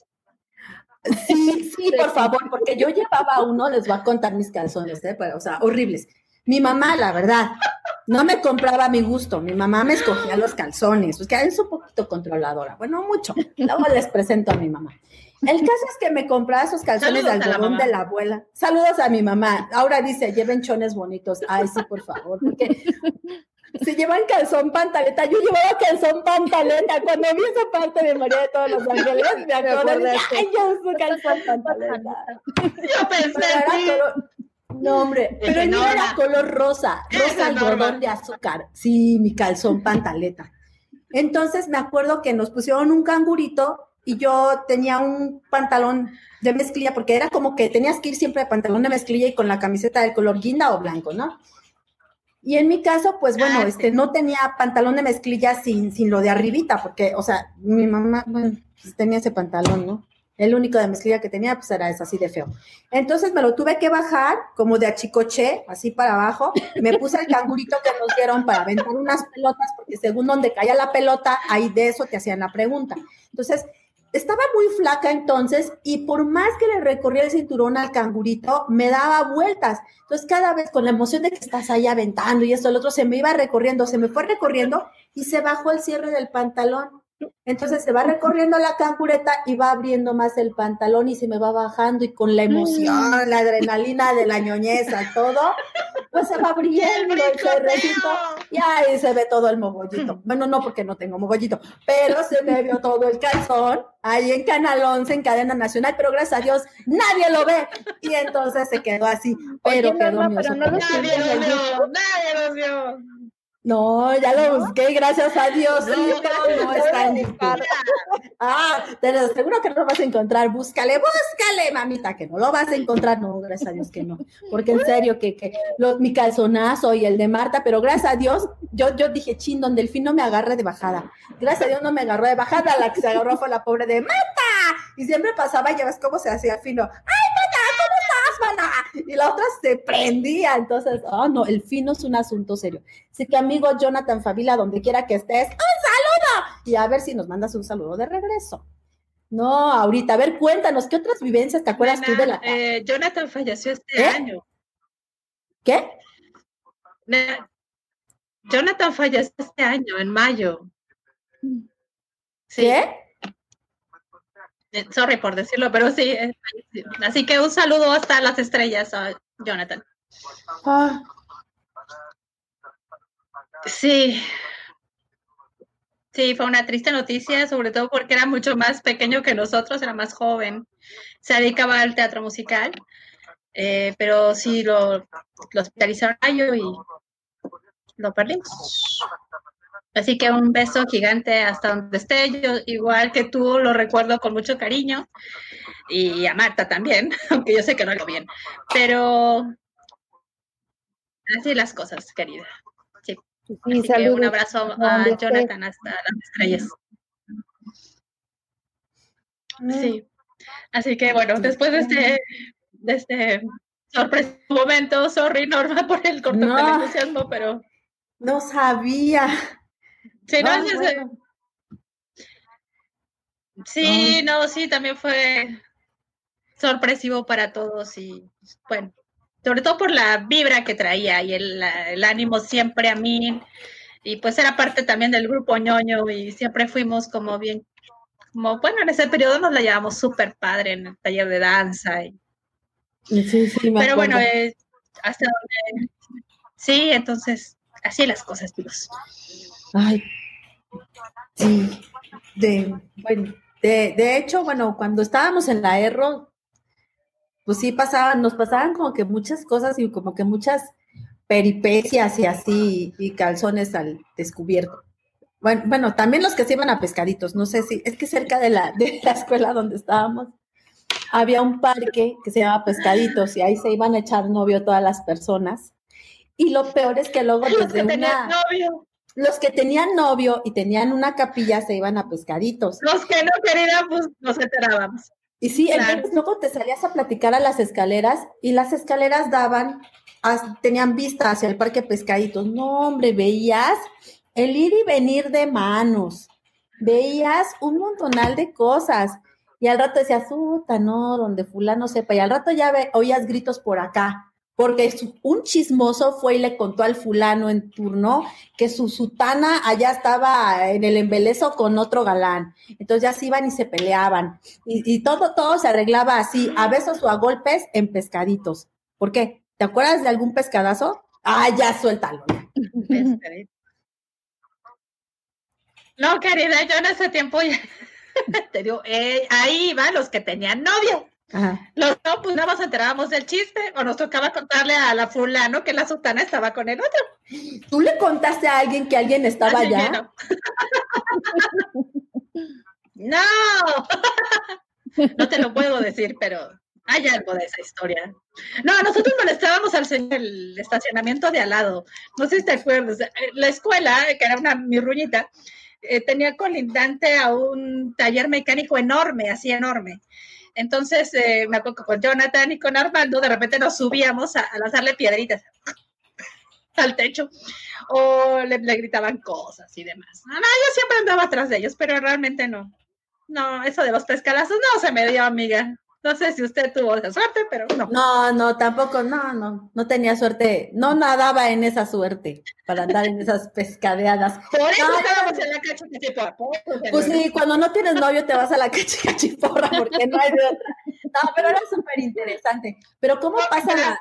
sí, sí, por favor, porque yo llevaba uno, les voy a contar mis calzones, ¿eh? Pero, o sea, horribles. Mi mamá, la verdad, no me compraba a mi gusto, mi mamá me escogía los calzones, pues que es un poquito controladora, bueno, mucho. Luego les presento a mi mamá. El caso es que me compraba esos calzones Saludos de la algodón de la abuela. Saludos a mi mamá. Ahora dice, lleven chones bonitos. Ay, sí, por favor, porque si llevan calzón pantaleta, yo llevaba calzón pantaleta. Cuando vi esa parte de María de todos los ángeles, me acuerdo ay, yo uso calzón pantaleta. Yo pensé Pero no, hombre, [laughs] pero el mío Norma. era color rosa, rosa algodón de azúcar. Sí, mi calzón pantaleta. Entonces me acuerdo que nos pusieron un cangurito y yo tenía un pantalón de mezclilla, porque era como que tenías que ir siempre de pantalón de mezclilla y con la camiseta del color guinda o blanco, ¿no? Y en mi caso, pues bueno, Ah, sí. este, no tenía pantalón de mezclilla sin, sin lo de arribita, porque, o sea, mi mamá, bueno, pues tenía ese pantalón, ¿no? El único de mezclilla que tenía, pues era ese así de feo. Entonces me lo tuve que bajar como de achicoché, así para abajo. Me puse el cangurito que nos dieron para aventar unas pelotas, porque según donde caía la pelota, ahí de eso te hacían la pregunta. Entonces, estaba muy flaca entonces y por más que le recorría el cinturón al cangurito, me daba vueltas. Entonces, cada vez con la emoción de que estás ahí aventando y esto, el otro, se me iba recorriendo, se me fue recorriendo y se bajó el cierre del pantalón. Entonces se va recorriendo la cangureta y va abriendo más el pantalón y se me va bajando y con la emoción, la adrenalina de la ñoñeza, todo, pues se va abriendo el cerrecito y ahí se ve todo el mogollito. Bueno, no porque no tengo mogollito, pero se me vio todo el calzón ahí en Canal 11, en cadena nacional, pero gracias a Dios nadie lo ve. Y entonces se quedó así, pero Oye, quedó pero no lo polar. Nadie YouTube. vio, nadie los vio. No, ya lo busqué, gracias a Dios. No, no está en YouTube. Ah, te aseguro que no lo vas a encontrar. Búscale, búscale, mamita, que no lo vas a encontrar. No, gracias a Dios que no. Porque en serio, que, que lo- mi calzonazo y el de Marta, pero gracias a Dios, yo, yo dije, chin, donde el fin no me agarre de bajada. Gracias a Dios no me agarró de bajada. La que se agarró fue la pobre de Marta. Y siempre pasaba, ya ves cómo se hacía fino. ¡Ay, Y la otra se prendía. Entonces, oh, no, el fino es un asunto serio. Así que, amigo Jonathan Favila, donde quiera que estés, ¡un saludo! Y a ver si nos mandas un saludo de regreso. No, ahorita, a ver, cuéntanos, ¿qué otras vivencias te acuerdas tú de la... Eh, Jonathan falleció este ¿Eh? año. ¿Qué? Jonathan falleció este año, en mayo. Sí, ¿Qué? Eh, sorry por decirlo, pero sí. Así que un saludo hasta las estrellas a Jonathan. Ah, Sí. Sí, fue una triste noticia, sobre todo porque era mucho más pequeño que nosotros, era más joven. Se dedicaba al teatro musical, eh, pero sí lo, lo hospitalizaron a y lo perdimos. Así que un beso gigante hasta donde esté. Yo, igual que tú, lo recuerdo con mucho cariño. Y a Marta también, [laughs] aunque yo sé que no lo bien. Pero así las cosas, querida. Sí. Sí, Así que un abrazo a. Jonathan hasta las estrellas. Sí. Así que bueno, después de este, de este sorpresivo momento, sorry Norma [laughs] por el corto No. entusiasmo, pero no sabía. Sí, no, bueno. sí, no, sí, también fue sorpresivo para todos y bueno, sobre todo por la vibra que traía y el, ánimo siempre a mí y pues era parte también del grupo ñoño y siempre fuimos como bien, como bueno, en ese periodo nos la llevamos súper padre en el taller de danza y Sí, sí, me Pero bueno, eh, hasta donde... Sí, entonces, así las cosas, chicos. Ay, sí, de, bueno, de, de hecho, bueno, cuando estábamos en la Erro, pues sí pasaban, nos pasaban como que muchas cosas y como que muchas peripecias y así, y calzones al descubierto. Bueno, bueno, también los que se iban a pescaditos, no sé si, es que cerca de la, de la escuela donde estábamos, había un parque que se llamaba Pescaditos y ahí se iban a echar novio todas las personas. Y lo peor es que luego [laughs] Los desde que una novio, los que tenían novio y tenían una capilla se iban a pescaditos. los que no querían, pues nos enterábamos. Y sí, Claro. entonces luego te salías a platicar a las escaleras y las escaleras daban, tenían vista hacia el parque Pescaditos. No, hombre, veías el ir y venir de manos, veías un montonal de cosas. Y al rato decías, puta, no, donde fulano sepa. Y al rato ya ve- oías gritos por acá, porque un chismoso fue y le contó al fulano en turno que su sutana allá estaba en el embelezo con otro galán. Entonces ya se iban y se peleaban. Y, todo, todo se arreglaba así, a besos o a golpes en pescaditos. ¿Por qué? ¿Te acuerdas de algún pescadazo? Ah, ya suéltalo. Este, No, querida, yo en ese tiempo ya [laughs] te digo, eh, ahí iban los que tenían novio. Ajá. Los no, pues nada más enterábamos del chiste, o nos tocaba contarle a la fulano que la sutana estaba con el otro. ¿Tú le contaste a alguien que alguien estaba Así allá? no. [laughs] No, [laughs] no te lo puedo decir, pero hay algo de esa historia. No, nosotros molestábamos al señor el estacionamiento de al lado. No sé si te acuerdas. La escuela, que era una mirruñita, eh, tenía colindante a un taller mecánico enorme, así enorme. Entonces, eh, me acuerdo con Jonathan y con Armando, de repente nos subíamos a, a lanzarle piedritas [laughs] al techo o le, gritaban cosas y demás. Yo siempre andaba atrás de ellos, pero realmente no. No, eso de los pescadazos no se me dio, amiga. No sé si usted tuvo esa suerte, pero no. No, no, tampoco, no, no, no tenía suerte, no nadaba en esa suerte para andar en esas pescadeadas. Por eso No, estábamos en la eso, Pues sí, cuando no tienes novio te vas a la cachicachiporra porque no hay de otra. No, pero era súper interesante. Pero ¿cómo pasa la,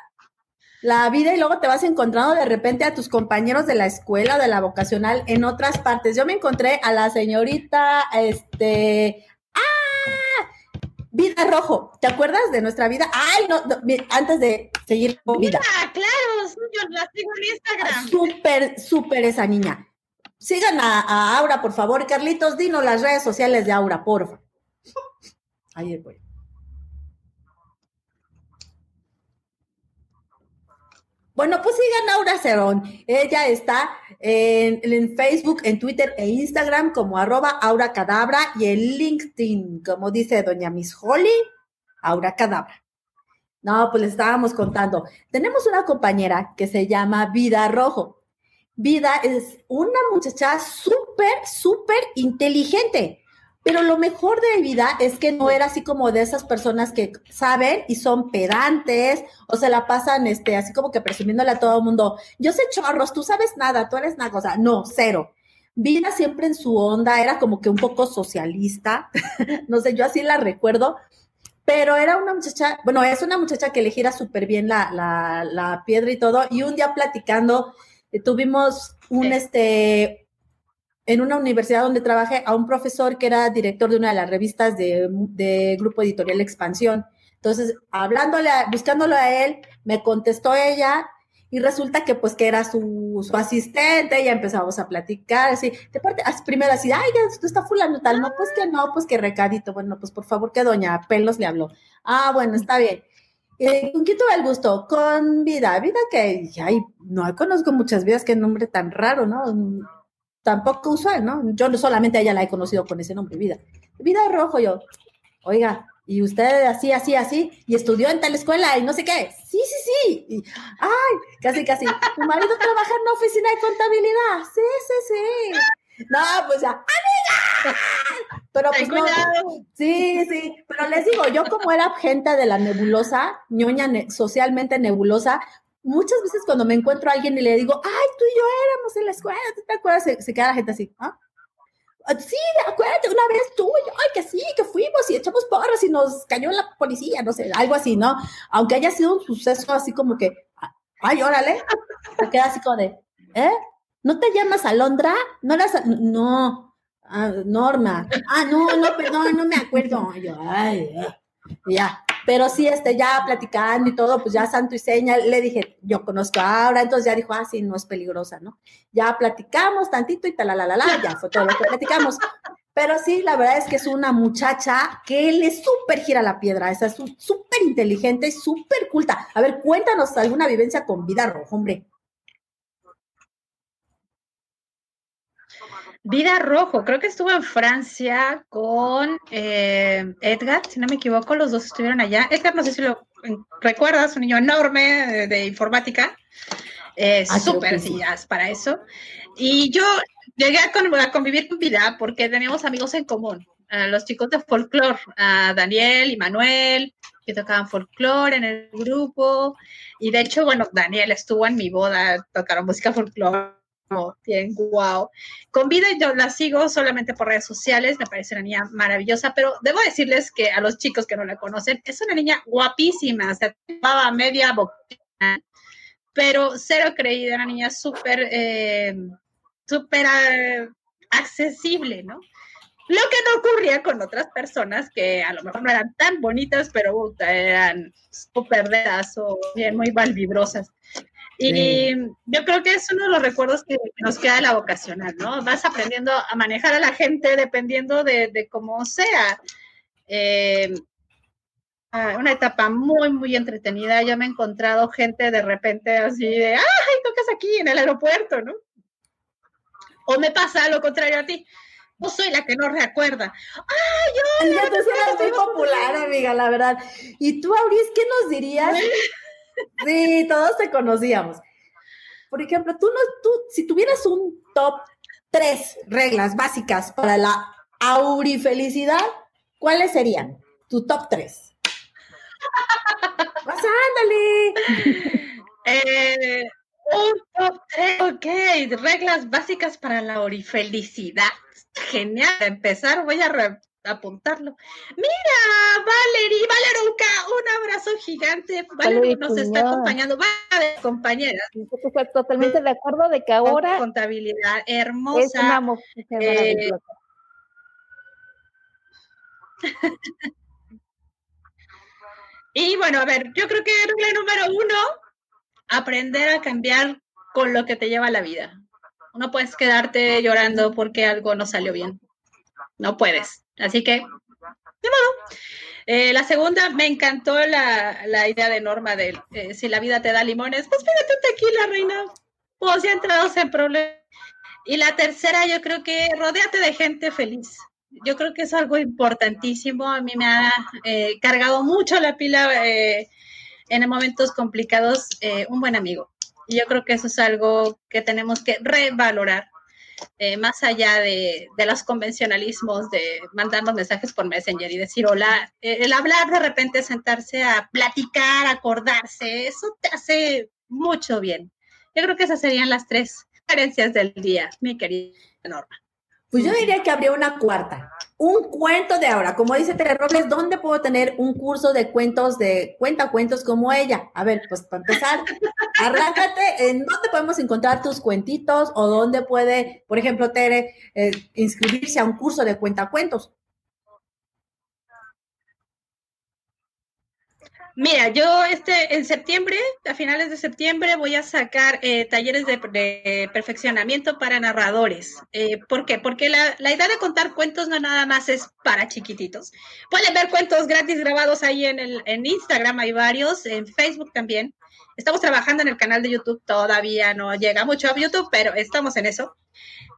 la vida y luego te vas encontrando de repente a tus compañeros de la escuela, de la vocacional, en otras partes? Yo me encontré a la señorita, este... ¡Ah! Vida Rojo. ¿Te acuerdas de nuestra vida? Ay, no, antes de seguir con vida. Ah, claro, yo la sigo en Instagram. Súper, súper esa niña. sigan a, a Aura, por favor. Carlitos, dinos las redes sociales de Aura, porfa. Ahí voy. Bueno, pues sigan a Aura Cerón. Ella está en, Facebook, en Twitter e Instagram como arroba Aura Cadabra y en LinkedIn, como dice doña Miss Holly, Aura Cadabra. No, pues les estábamos contando. Tenemos una compañera que se llama Vida Rojo. Vida es una muchacha súper, súper inteligente. Pero lo mejor de vida es que no era así como de esas personas que saben y son pedantes o se la pasan este, así como que presumiéndole a todo el mundo, yo sé chorros, tú sabes nada, tú eres una cosa. No, cero. Vida siempre en su onda, era como que un poco socialista, [laughs] no sé, yo así la recuerdo, pero era una muchacha, bueno, es una muchacha que le gira súper bien la, la, la, piedra y todo, y un día platicando, eh, tuvimos un, este, en una universidad donde trabajé a un profesor que era director de una de las revistas de, de Grupo Editorial Expansión. Entonces, hablándole, buscándolo a él, me contestó ella y resulta que pues que era su, su asistente, ya empezamos a platicar, así, de parte, primero así, ay, tú está fulano tal, no, pues que no, pues que recadito, bueno, pues por favor que doña Pelos le habló. Ah, bueno, está bien. Eh, ¿Con quién tuve el gusto? Con Vida, Vida que, ay, no conozco muchas vidas, qué nombre tan raro, ¿no? Tampoco usual, ¿no? Yo no solamente a ella la he conocido con ese nombre, Vida. Vida Rojo, yo, oiga, y usted así, así, así, y estudió en tal escuela y no sé qué. Sí, sí, sí. Y, ay, casi, casi. Tu marido trabaja en una oficina de contabilidad. Sí, sí, sí. No, pues ya, amiga. Pero pues no, sí, sí, pero les digo, yo como era gente de la nebulosa, ñoña ne socialmente nebulosa, muchas veces cuando me encuentro a alguien y le digo, ay, tú y yo éramos en la escuela, ¿tú te acuerdas? Se, queda la gente así, ¿ah? Sí, acuérdate, una vez tú y yo, ay, que sí, que fuimos y echamos porras y nos cayó la policía, no sé, algo así, ¿no? Aunque haya sido un suceso así como que, ay, órale, se queda así como de, ¿eh? ¿No te llamas Alondra? ¿No eras, no, ah, Norma? Ah, no, no, perdón, no me acuerdo. Yo, ay, ya, pero sí, este, ya platicando y todo, pues ya santo y seña, le dije, yo conozco ahora, entonces ya dijo, ah, sí, no es peligrosa, ¿no? Ya platicamos tantito y tal, la, la, la, la, ya fue todo lo que platicamos. Pero sí, la verdad es que es una muchacha que le súper gira la piedra, es súper inteligente súper culta. A ver, cuéntanos alguna vivencia con vida rojo, hombre. Vida Rojo, creo que estuvo en Francia con eh, Edgar, si no me equivoco, los dos estuvieron allá. Edgar, no sé si lo recuerdas, un niño enorme de, informática, eh, ah, súper sillas para eso. Y yo llegué a, convivir con Vida porque teníamos amigos en común, los chicos de folclore, a Daniel y Manuel, que tocaban folclore en el grupo. Y de hecho, bueno, Daniel estuvo en mi boda, tocaron música folclore bien, wow. Con vida yo la sigo solamente por redes sociales, me parece una niña maravillosa, pero debo decirles que a los chicos que no la conocen, es una niña guapísima, se sea, media boca, pero cero creída, una niña súper, eh, súper eh, accesible, ¿no? Lo que no ocurría con otras personas que a lo mejor no eran tan bonitas, pero eran súper dedas o bien muy valvibrosas. Y yo creo que es uno de los recuerdos que nos queda de la vocacional, ¿no? Vas aprendiendo a manejar a la gente dependiendo de, cómo sea. Eh, ah, una etapa muy, muy entretenida. Yo me he encontrado gente de repente así de, ¡ay, tocas aquí en el aeropuerto, ¿no? O me pasa lo contrario a ti. No soy la que no recuerda. ¡Ay, yo! Ya te eres muy popular, amiga, la verdad. ¿Y tú, Auris, qué nos dirías? [laughs] Sí, todos te conocíamos. Por ejemplo, tú, no, tú, si tuvieras un top tres reglas básicas para la aurifelicidad, ¿cuáles serían? Tu top tres. [laughs] ¡Vas, ándale! Eh, un top tres, ok. Reglas básicas para la aurifelicidad. Genial. empezar, voy a apuntarlo. Mira, Valerie, Valeruca, un abrazo gigante. Valerie nos está acompañando, va de compañera. Totalmente de acuerdo de que ahora contabilidad hermosa. Es una eh, [laughs] y bueno, a ver, yo creo que regla número uno, aprender a cambiar con lo que te lleva la vida. No puedes quedarte llorando porque algo no salió bien. No puedes. Así que, de modo. Eh, la segunda, me encantó la, la idea de Norma de eh, si la vida te da limones, pues pídete un tequila, reina. Pues ya entrados en problemas. Y la tercera, yo creo que rodéate de gente feliz. Yo creo que es algo importantísimo. A mí me ha eh, cargado mucho la pila en momentos complicados un buen amigo. Y yo creo que eso es algo que tenemos que revalorar, eh, más allá de, de los convencionalismos de mandarnos mensajes por Messenger y decir hola. Eh, el hablar de repente, sentarse a platicar, acordarse, eso te hace mucho bien. Yo creo que esas serían las tres carencias del día, mi querida Norma. Pues yo diría que habría una cuarta. Un cuento de ahora. Como dice Tere Robles, ¿dónde puedo tener un curso de cuentos de cuenta cuentos como ella? A ver, pues para empezar, [laughs] arráncate. ¿En dónde podemos encontrar tus cuentitos? ¿O dónde puede, por ejemplo, Tere, eh, inscribirse a un curso de cuenta cuentos? Mira, yo este en septiembre, a finales de septiembre, voy a sacar eh, talleres de, de perfeccionamiento para narradores. Eh, ¿Por qué? Porque la, la idea de contar cuentos no nada más es para chiquititos. Pueden ver cuentos gratis grabados ahí en, el, en Instagram, hay varios, en Facebook también. Estamos trabajando en el canal de YouTube, todavía no llega mucho a YouTube, pero estamos en eso.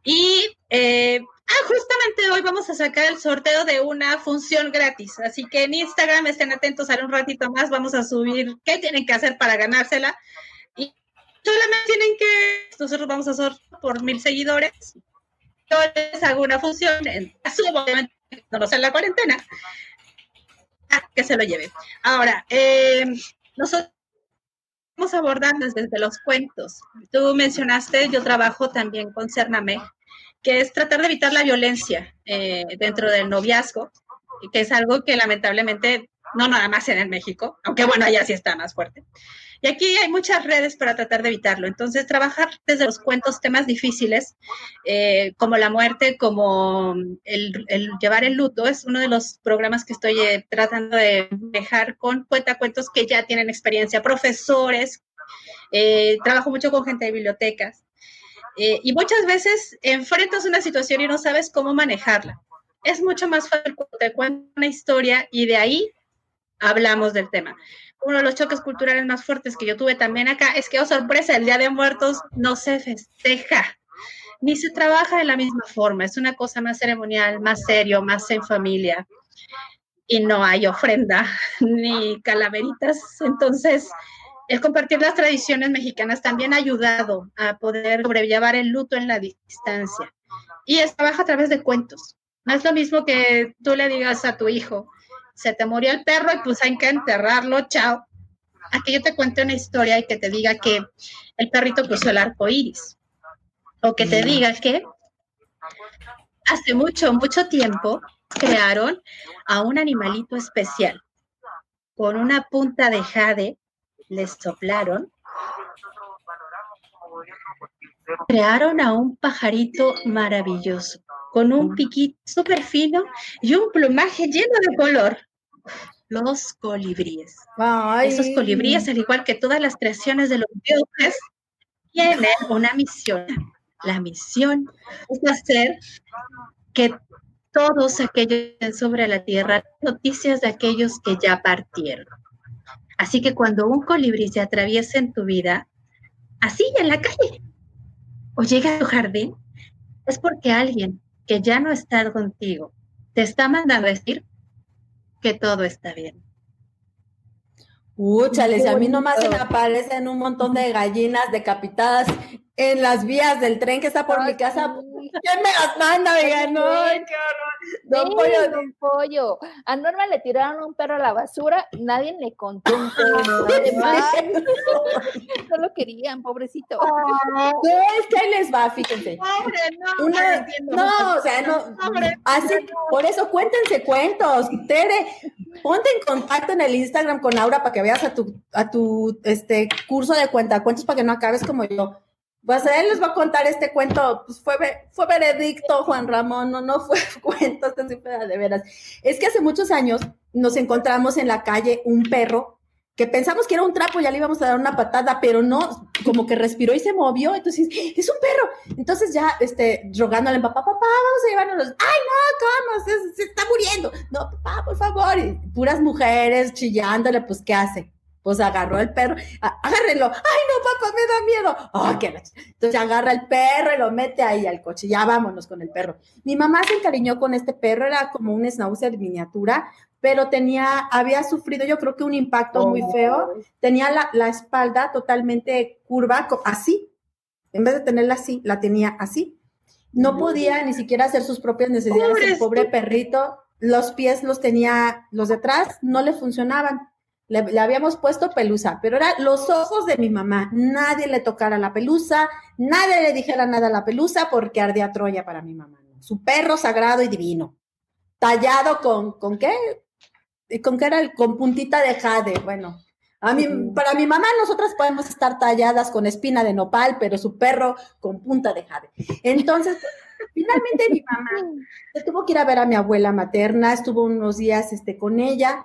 Y eh, ah, justamente hoy vamos a sacar el sorteo de una función gratis. Así que en Instagram estén atentos, haré un ratito más, vamos a subir qué tienen que hacer para ganársela. Y solamente tienen que, nosotros vamos a hacer por mil seguidores. Yo les hago una función, en, subo, obviamente, no lo sé en la cuarentena, ah, que se lo lleve. Ahora, eh, nosotros estamos abordando desde los cuentos. Tú mencionaste, yo trabajo también con Cernameg, que es tratar de evitar la violencia eh, dentro del noviazgo, que es algo que lamentablemente no nada más en México, aunque bueno, allá sí está más fuerte. Y aquí hay muchas redes para tratar de evitarlo. Entonces, trabajar desde los cuentos temas difíciles, eh, como la muerte, como el, el, llevar el luto, es uno de los programas que estoy eh, tratando de dejar con cuentacuentos que ya tienen experiencia, profesores. Eh, trabajo mucho con gente de bibliotecas. Eh, y muchas veces enfrentas una situación y no sabes cómo manejarla. Es mucho más fácil cuando te cuento una historia y de ahí hablamos del tema. Uno de los choques culturales más fuertes que yo tuve también acá es que, oh sorpresa, el Día de Muertos no se festeja, ni se trabaja de la misma forma. Es una cosa más ceremonial, más serio, más en familia. Y no hay ofrenda [laughs] ni calaveritas. Entonces, el compartir las tradiciones mexicanas también ha ayudado a poder sobrellevar el luto en la distancia. Y es trabaja a través de cuentos. No es lo mismo que tú le digas a tu hijo, se te murió el perro y pues hay que enterrarlo, chao. A que yo te cuente una historia y que te diga que el perrito cruzó el arco iris. O que te diga que hace mucho, mucho tiempo crearon a un animalito especial con una punta de jade les soplaron, crearon a un pajarito maravilloso, con un piquito súper fino y un plumaje lleno de color. Los colibríes. Ay. Esos colibríes, al igual que todas las creaciones de los dioses, tienen una misión. La misión es hacer que todos aquellos sobre la tierra noticias de aquellos que ya partieron. Así que cuando un colibrí se atraviesa en tu vida, así en la calle, o llega a tu jardín, es porque alguien que ya no está contigo te está mandando a decir que todo está bien. Úchales, a mí nomás se me aparecen un montón de gallinas decapitadas en las vías del tren que está por mi casa. ¿Quién me las manda? Digan, no, qué horror. Don sí, Pollo. Don Pollo. A Norma le tiraron un perro a la basura, nadie le contó un perro. [laughs] no [laughs] lo querían, pobrecito. No, es que ahí les va, fíjense. Pobre, no, Una, no, o sea, no. Pobre, así, por eso cuéntense cuentos. Tere, ponte en contacto en el Instagram con Laura para que veas a tu, a tu este, curso de cuentacuentos para que no acabes como yo. Pues él les va a contar este cuento, pues fue, fue veredicto, Juan Ramón, no, no fue [laughs] cuento, esto sí de veras. Es que hace muchos años nos encontramos en la calle un perro que pensamos que era un trapo, ya le íbamos a dar una patada, pero no, como que respiró y se movió, entonces, es un perro. Entonces ya, este, rogándole, papá, papá, vamos a llevarnos, ay, no, ¿cómo? Se, se está muriendo. No, papá, por favor. Y puras mujeres chillándole, pues, ¿qué hace? Pues agarró el perro, "Ah, agárrenlo. Ay, no, papá, me da miedo. Oh, qué la ch-". Entonces agarra el perro y lo mete ahí al coche. Ya vámonos con el perro. Mi mamá se encariñó con este perro, era como un schnauzer miniatura, pero tenía, había sufrido yo creo que un impacto muy feo. Tenía la, la espalda totalmente curva, así. En vez de tenerla así, la tenía así. No podía ni siquiera hacer sus propias necesidades. El pobre perrito, los pies los tenía, los de atrás no le funcionaban. Le, le habíamos puesto pelusa, pero eran los ojos de mi mamá. Nadie le tocara la pelusa, nadie le dijera nada a la pelusa porque ardía Troya para mi mamá. Su perro sagrado y divino. Tallado con, ¿con qué? Eh, ¿Con qué era? el- Con puntita de jade. Bueno, a mí, para mi mamá nosotras podemos estar talladas con espina de nopal, pero su perro con punta de jade. Entonces, [laughs] finalmente mi mamá [laughs] se tuvo que ir a ver a mi abuela materna, estuvo unos días este, con ella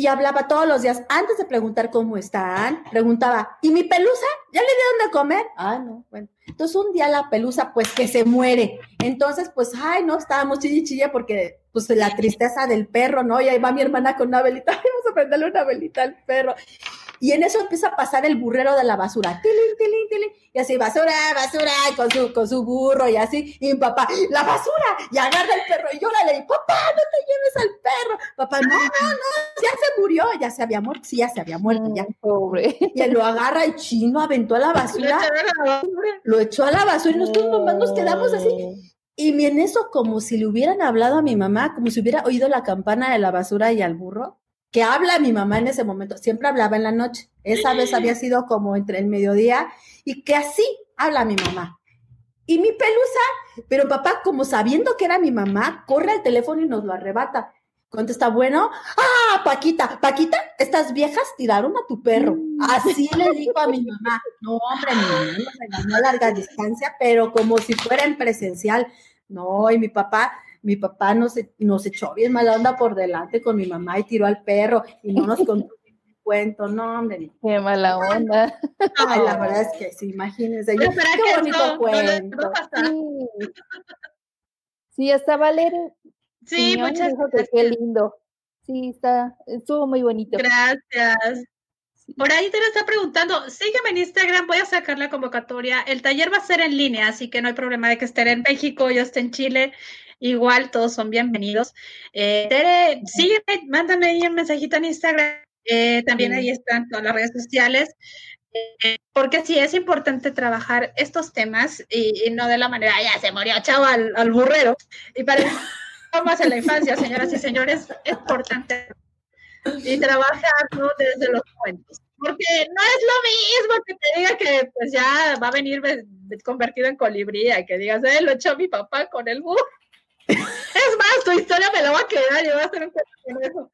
y hablaba todos los días, antes de preguntar cómo están, preguntaba, ¿y mi pelusa? ¿Ya le dieron de comer? Ah, no, bueno. Entonces un día la pelusa, pues que se muere. Entonces, pues, ay, no, estábamos chille chille porque, pues, la tristeza del perro, ¿no? Y ahí va mi hermana con una velita, [laughs] vamos a prenderle una velita al perro. Y en eso empieza a pasar el burrero de la basura. Tilín, tilín, tilín. Y así, basura, basura, y con su, con su burro y así. Y mi papá, la basura. Y agarra el perro y llórale. Y papá, no te lleves al perro. Papá, no, no, no, ya se murió. Ya se había muerto. Sí, ya se había muerto. Ya. Pobre. Y él lo agarra el chino, aventó a la [laughs] Le basura. echaron a la basura. Lo echó a la basura y nosotros nomás nos quedamos así. Y en eso, como si le hubieran hablado a mi mamá, como si hubiera oído la campana de la basura y al burro, que habla mi mamá en ese momento, siempre hablaba en la noche. Esa vez había sido como entre el mediodía y que así habla mi mamá. Y mi pelusa, pero papá, como sabiendo que era mi mamá, corre al teléfono y nos lo arrebata. Contesta, bueno, ah, Paquita, Paquita, estas viejas tiraron a tu perro. Así le dijo a mi mamá. No, hombre, mi mamá nos regañó a larga distancia, pero como si fuera en presencial. No, y mi papá, mi papá nos, e- nos echó bien mala onda por delante con mi mamá y tiró al perro y no nos contó [laughs] ningún cuento. No, hombre, ni- Qué mala onda. ay, la verdad es que sí, imagínense. Yo, Pero ¿será qué que bonito no cuento. pasar? Sí. Sí, hasta Valeria. Sí, muchas que qué lindo. Sí, está, estuvo muy bonito. gracias. Por ahí te lo está preguntando, sígueme en Instagram, voy a sacar la convocatoria. El taller va a ser en línea, así que no hay problema de que esté en México, yo esté en Chile. Igual, todos son bienvenidos. Eh, Tere, sígueme, mándame ahí un mensajito en Instagram. Eh, también ahí están todas las redes sociales. Eh, porque sí es importante trabajar estos temas y, y no de la manera, "Ah, ya se murió, chavo, al, al burrero. Y para más [laughs] en la infancia, señoras y señores, es importante y trabajarlo desde los cuentos. Porque no es lo mismo que te diga que pues ya va a venir ve- ve- convertido en colibrí y que digas, eh, lo echó mi papá con el burro. [laughs] Es más, tu historia me la va a quedar, yo voy a hacer un cuento con eso.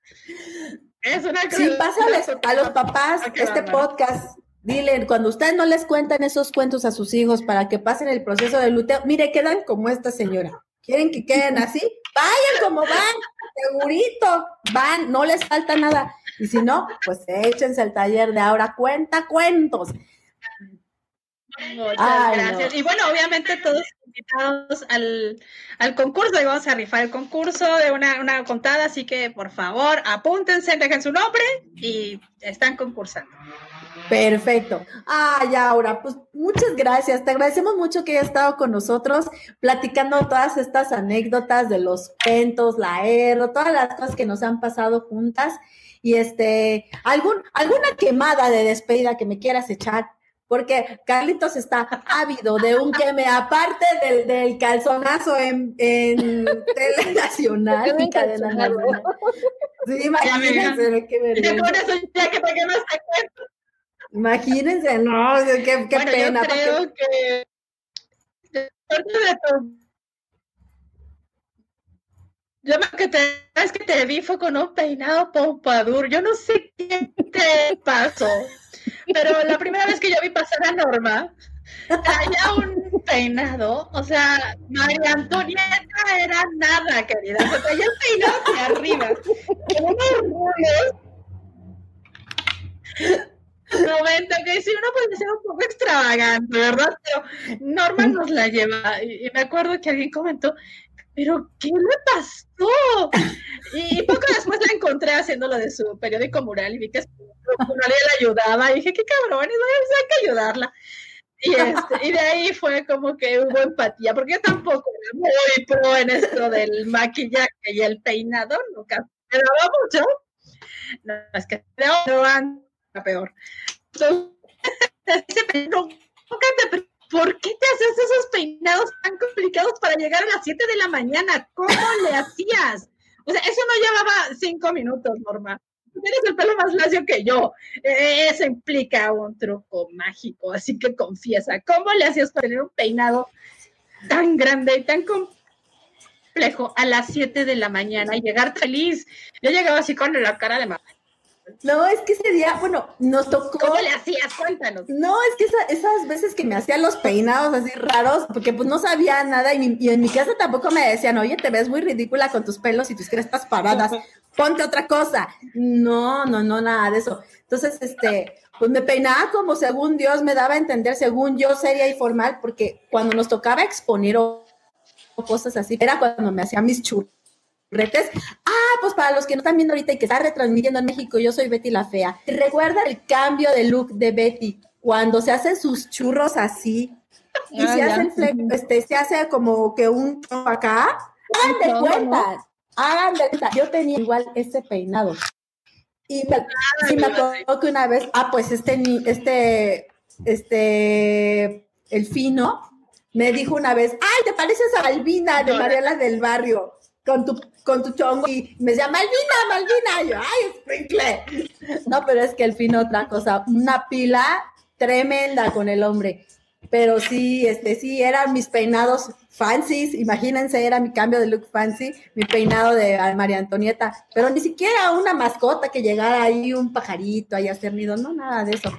Es una Sí, pásales a los papás Ah, este podcast. Dile, cuando ustedes no les cuentan esos cuentos a sus hijos para que pasen el proceso de luteo, mire, quedan como esta señora. ¿Quieren que queden así? Vayan como van, segurito, van, no les falta nada. Y si no, pues échense al taller de ahora, cuenta cuentos. Muchas Ay, gracias. no. Y bueno, obviamente todos invitados al, al concurso y vamos a rifar el concurso de una, una contada, así que por favor apúntense, dejen su nombre y están concursando. Perfecto. Ay, Aura, pues muchas gracias. Te agradecemos mucho que hayas estado con nosotros platicando todas estas anécdotas de los cuentos, la erro, todas las cosas que nos han pasado juntas. Y este, algún, alguna quemada de despedida que me quieras echar, porque Carlitos está ávido de un que me aparte del, del calzonazo en, en [laughs] Tele Nacional y Cadena Calzonado. Nacional. Sí, imagínense, vergüenza. con eso ya que te cuento. Imagínense, no, qué, qué bueno, pena. yo porque- creo que de tu- Yo me que te es que te vi fue con un peinado pompadour. Yo no sé qué te pasó, pero la primera vez que yo vi pasar a Norma, traía un peinado, o sea, María Antonieta era nada, querida. O sea, traía el peinado hacia arriba, con unos rulos 90, que sí, uno puede ser un poco extravagante, ¿verdad? Pero Norma nos la lleva. Y, me acuerdo que alguien comentó, ¿pero qué le pasó? Y poco después la encontré haciendo lo de su periódico mural y vi que su mural le ayudaba. Y dije, qué cabrón, y hay que ayudarla. Y, este, y de ahí fue como que hubo empatía, porque yo tampoco era muy pro en esto del maquillaje y el peinado, nunca me daba mucho. No, es que me peor. Entonces, [laughs] ¿por qué te haces esos peinados tan complicados para llegar a las 7 de la mañana? ¿Cómo le hacías? O sea, eso no llevaba cinco minutos, Norma. Tienes el pelo más lacio que yo. Eh, eso implica un truco mágico, así que confiesa, ¿cómo le hacías para tener un peinado tan grande y tan complejo a las 7 de la mañana y llegar feliz? Yo llegaba así con la cara de mamá. No, es que ese día, bueno, nos tocó. ¿Cómo le hacías? Cuéntanos. No, es que esas veces que me hacían los peinados así raros, porque pues no sabía nada y, mi- y en mi casa tampoco me decían, oye, te ves muy ridícula con tus pelos y tus crestas paradas, ponte otra cosa. No, no, no, nada de eso. Entonces, este, pues me peinaba como según Dios me daba a entender, según yo, seria y formal, porque cuando nos tocaba exponer o, o cosas así, era cuando me hacía mis churretes. Ah, pues para los que no están viendo ahorita y que está retransmitiendo en México, yo soy Betty la Fea. ¿Recuerda el cambio de look de Betty? Cuando se hacen sus churros así y Ah, se hacen este, se hace como que un acá. Hagan de No, cuenta, hagan de cuenta. Yo tenía igual ese peinado. Y me, me acuerdo que una vez, ah, pues este, este, este, el fino, me dijo una vez, ay, te pareces a Malvina de Mariela del Barrio, con tu, con tu chongo, y me decía, Malvina, Malvina, yo, ay, sprinkle. No, pero es que el fino otra cosa, una pila tremenda con el hombre. Pero sí, este, sí, eran mis peinados fancies, imagínense, era mi cambio de look fancy, mi peinado de María Antonieta, pero ni siquiera una mascota que llegara ahí, un pajarito ahí a hacer nido, no, nada de eso.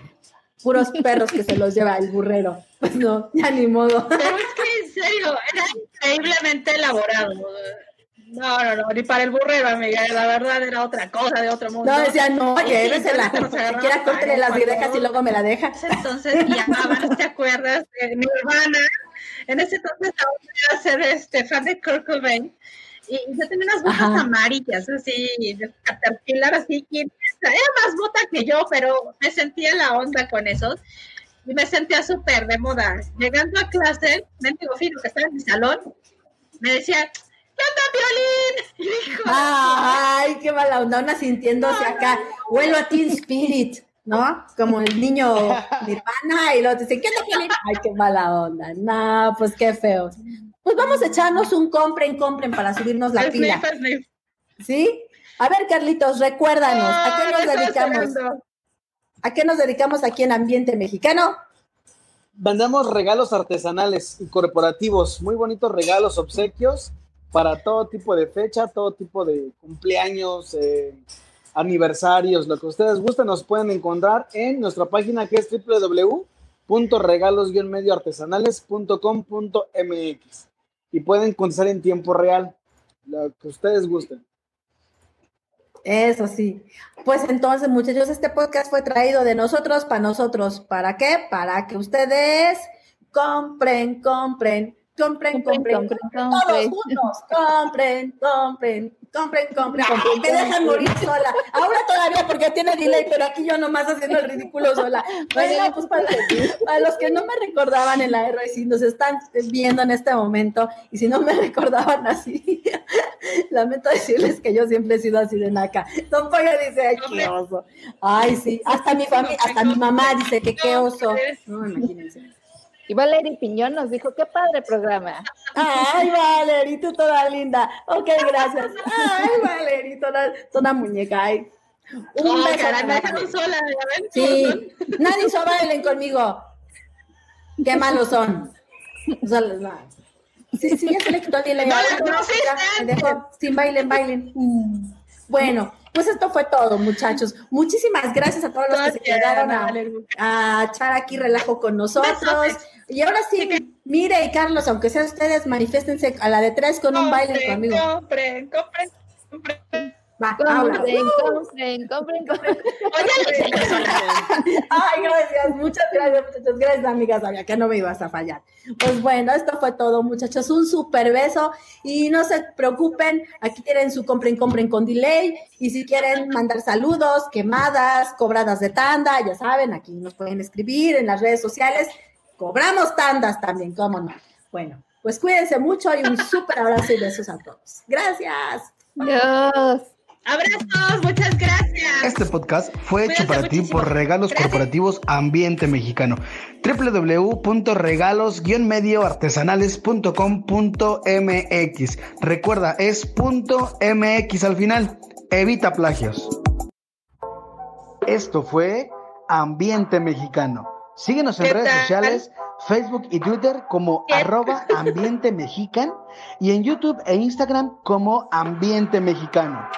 Puros perros que se los lleva el burrero. Pues no, ya ni modo. Pero es que en serio, era increíblemente elaborado. No, no, no, ni para el burrero, amiga, la verdad era otra cosa de otro mundo. No, decían, no, llévesela, Nos agarraron [laughs] siquiera córtele las orejas y luego me la deja. entonces llamaban, ¿te acuerdas? Nirvana. En ese entonces aún iba a ser este, fan de Kurt Cobain. Y yo tenía unas botas Ajá. amarillas, así, de caterpillar, así. Y era más bota que yo, pero me sentía la onda con esos. Y me sentía súper de moda. Llegando a clase, mendigo fino que estaba en mi salón, me decía, ¿qué onda, violín? Ay, qué mala onda, una sintiéndose acá. Huelo a Teen Spirit, ¿no? Como el niño Nirvana y luego te dice, ¿qué te quieren? Ay, qué mala onda. No, pues qué feos. Pues vamos a echarnos un compren, compren para subirnos la pila. ¿sí? A ver, Carlitos, recuérdanos, ¿a qué nos dedicamos? ¿A qué nos dedicamos aquí en Ambiente Mexicano? Mandamos regalos artesanales y corporativos, muy bonitos regalos, obsequios para todo tipo de fecha, todo tipo de cumpleaños, eh, aniversarios, lo que ustedes gusten, nos pueden encontrar en nuestra página que es www.regalos-artesanales.com.mx y pueden contestar en tiempo real, lo que ustedes gusten. Eso sí. Pues entonces, muchachos, este podcast fue traído de nosotros para nosotros. ¿Para qué? Para que ustedes compren, compren, compren, compren, Compren, compren, todos compren. juntos, compren, compren, compren, compren. Ay, me dejan morir sola. Ahora todavía porque tiene delay, pero aquí yo nomás haciendo el ridículo sola. Bueno, pues para, para los que no me recordaban en la R, si nos están viendo en este momento, y si no me recordaban así, [laughs] lamento decirles que yo siempre he sido así de naca. Don Pollo dice, ay, qué oso. Ay, sí, hasta mi familia, hasta mi mamá dice que qué oso. No, imagínense. Y Valery Piñón nos dijo, qué padre programa. Ay, Valeri, tú toda linda. Ok, gracias. Ay, Valeri, toda, toda muñeca. Ay. Un Ay, me dejaron Valerie. sola. Sí, nadie hizo bailen conmigo. Qué malos son. O sea, no. Sí, sí, ya se le quitó el. No, no, me dejó sin bailen, bailen. Mm. Bueno, pues esto fue todo, muchachos. Muchísimas gracias a todos los que se Gracias, quedaron a, Valerie. a echar aquí relajo con nosotros. Y ahora sí, mire y Carlos, aunque sean ustedes, manifiéstense a la de tres con un baile Compren, conmigo. Compren, compren, compren. Va. Compren, compren, compren, compren. Ay, gracias, muchas gracias, muchachos. Gracias, amiga. Sabía que no me ibas a fallar. Pues bueno, esto fue todo, muchachos. Un súper beso. Y no se preocupen, aquí tienen su compren, compren con delay. Y si quieren mandar saludos, quemadas, cobradas de tanda, ya saben, aquí nos pueden escribir en las redes sociales. Cobramos tandas también, cómo no. Bueno, pues cuídense mucho y un [laughs] súper abrazo y besos a todos. Gracias. Dios. Abrazos, muchas gracias. Este podcast fue hecho Cuídate para ti por Regalos Gracias. Corporativos Ambiente Mexicano. www.regalos-medioartesanales.com.mx. Recuerda, es punto .mx al final. Evita plagios. Esto fue Ambiente Mexicano. Síguenos en ¿Qué redes tal? sociales, Facebook y Twitter como ¿Qué arroba Ambiente Mexican y en YouTube e Instagram como Ambiente Mexicano.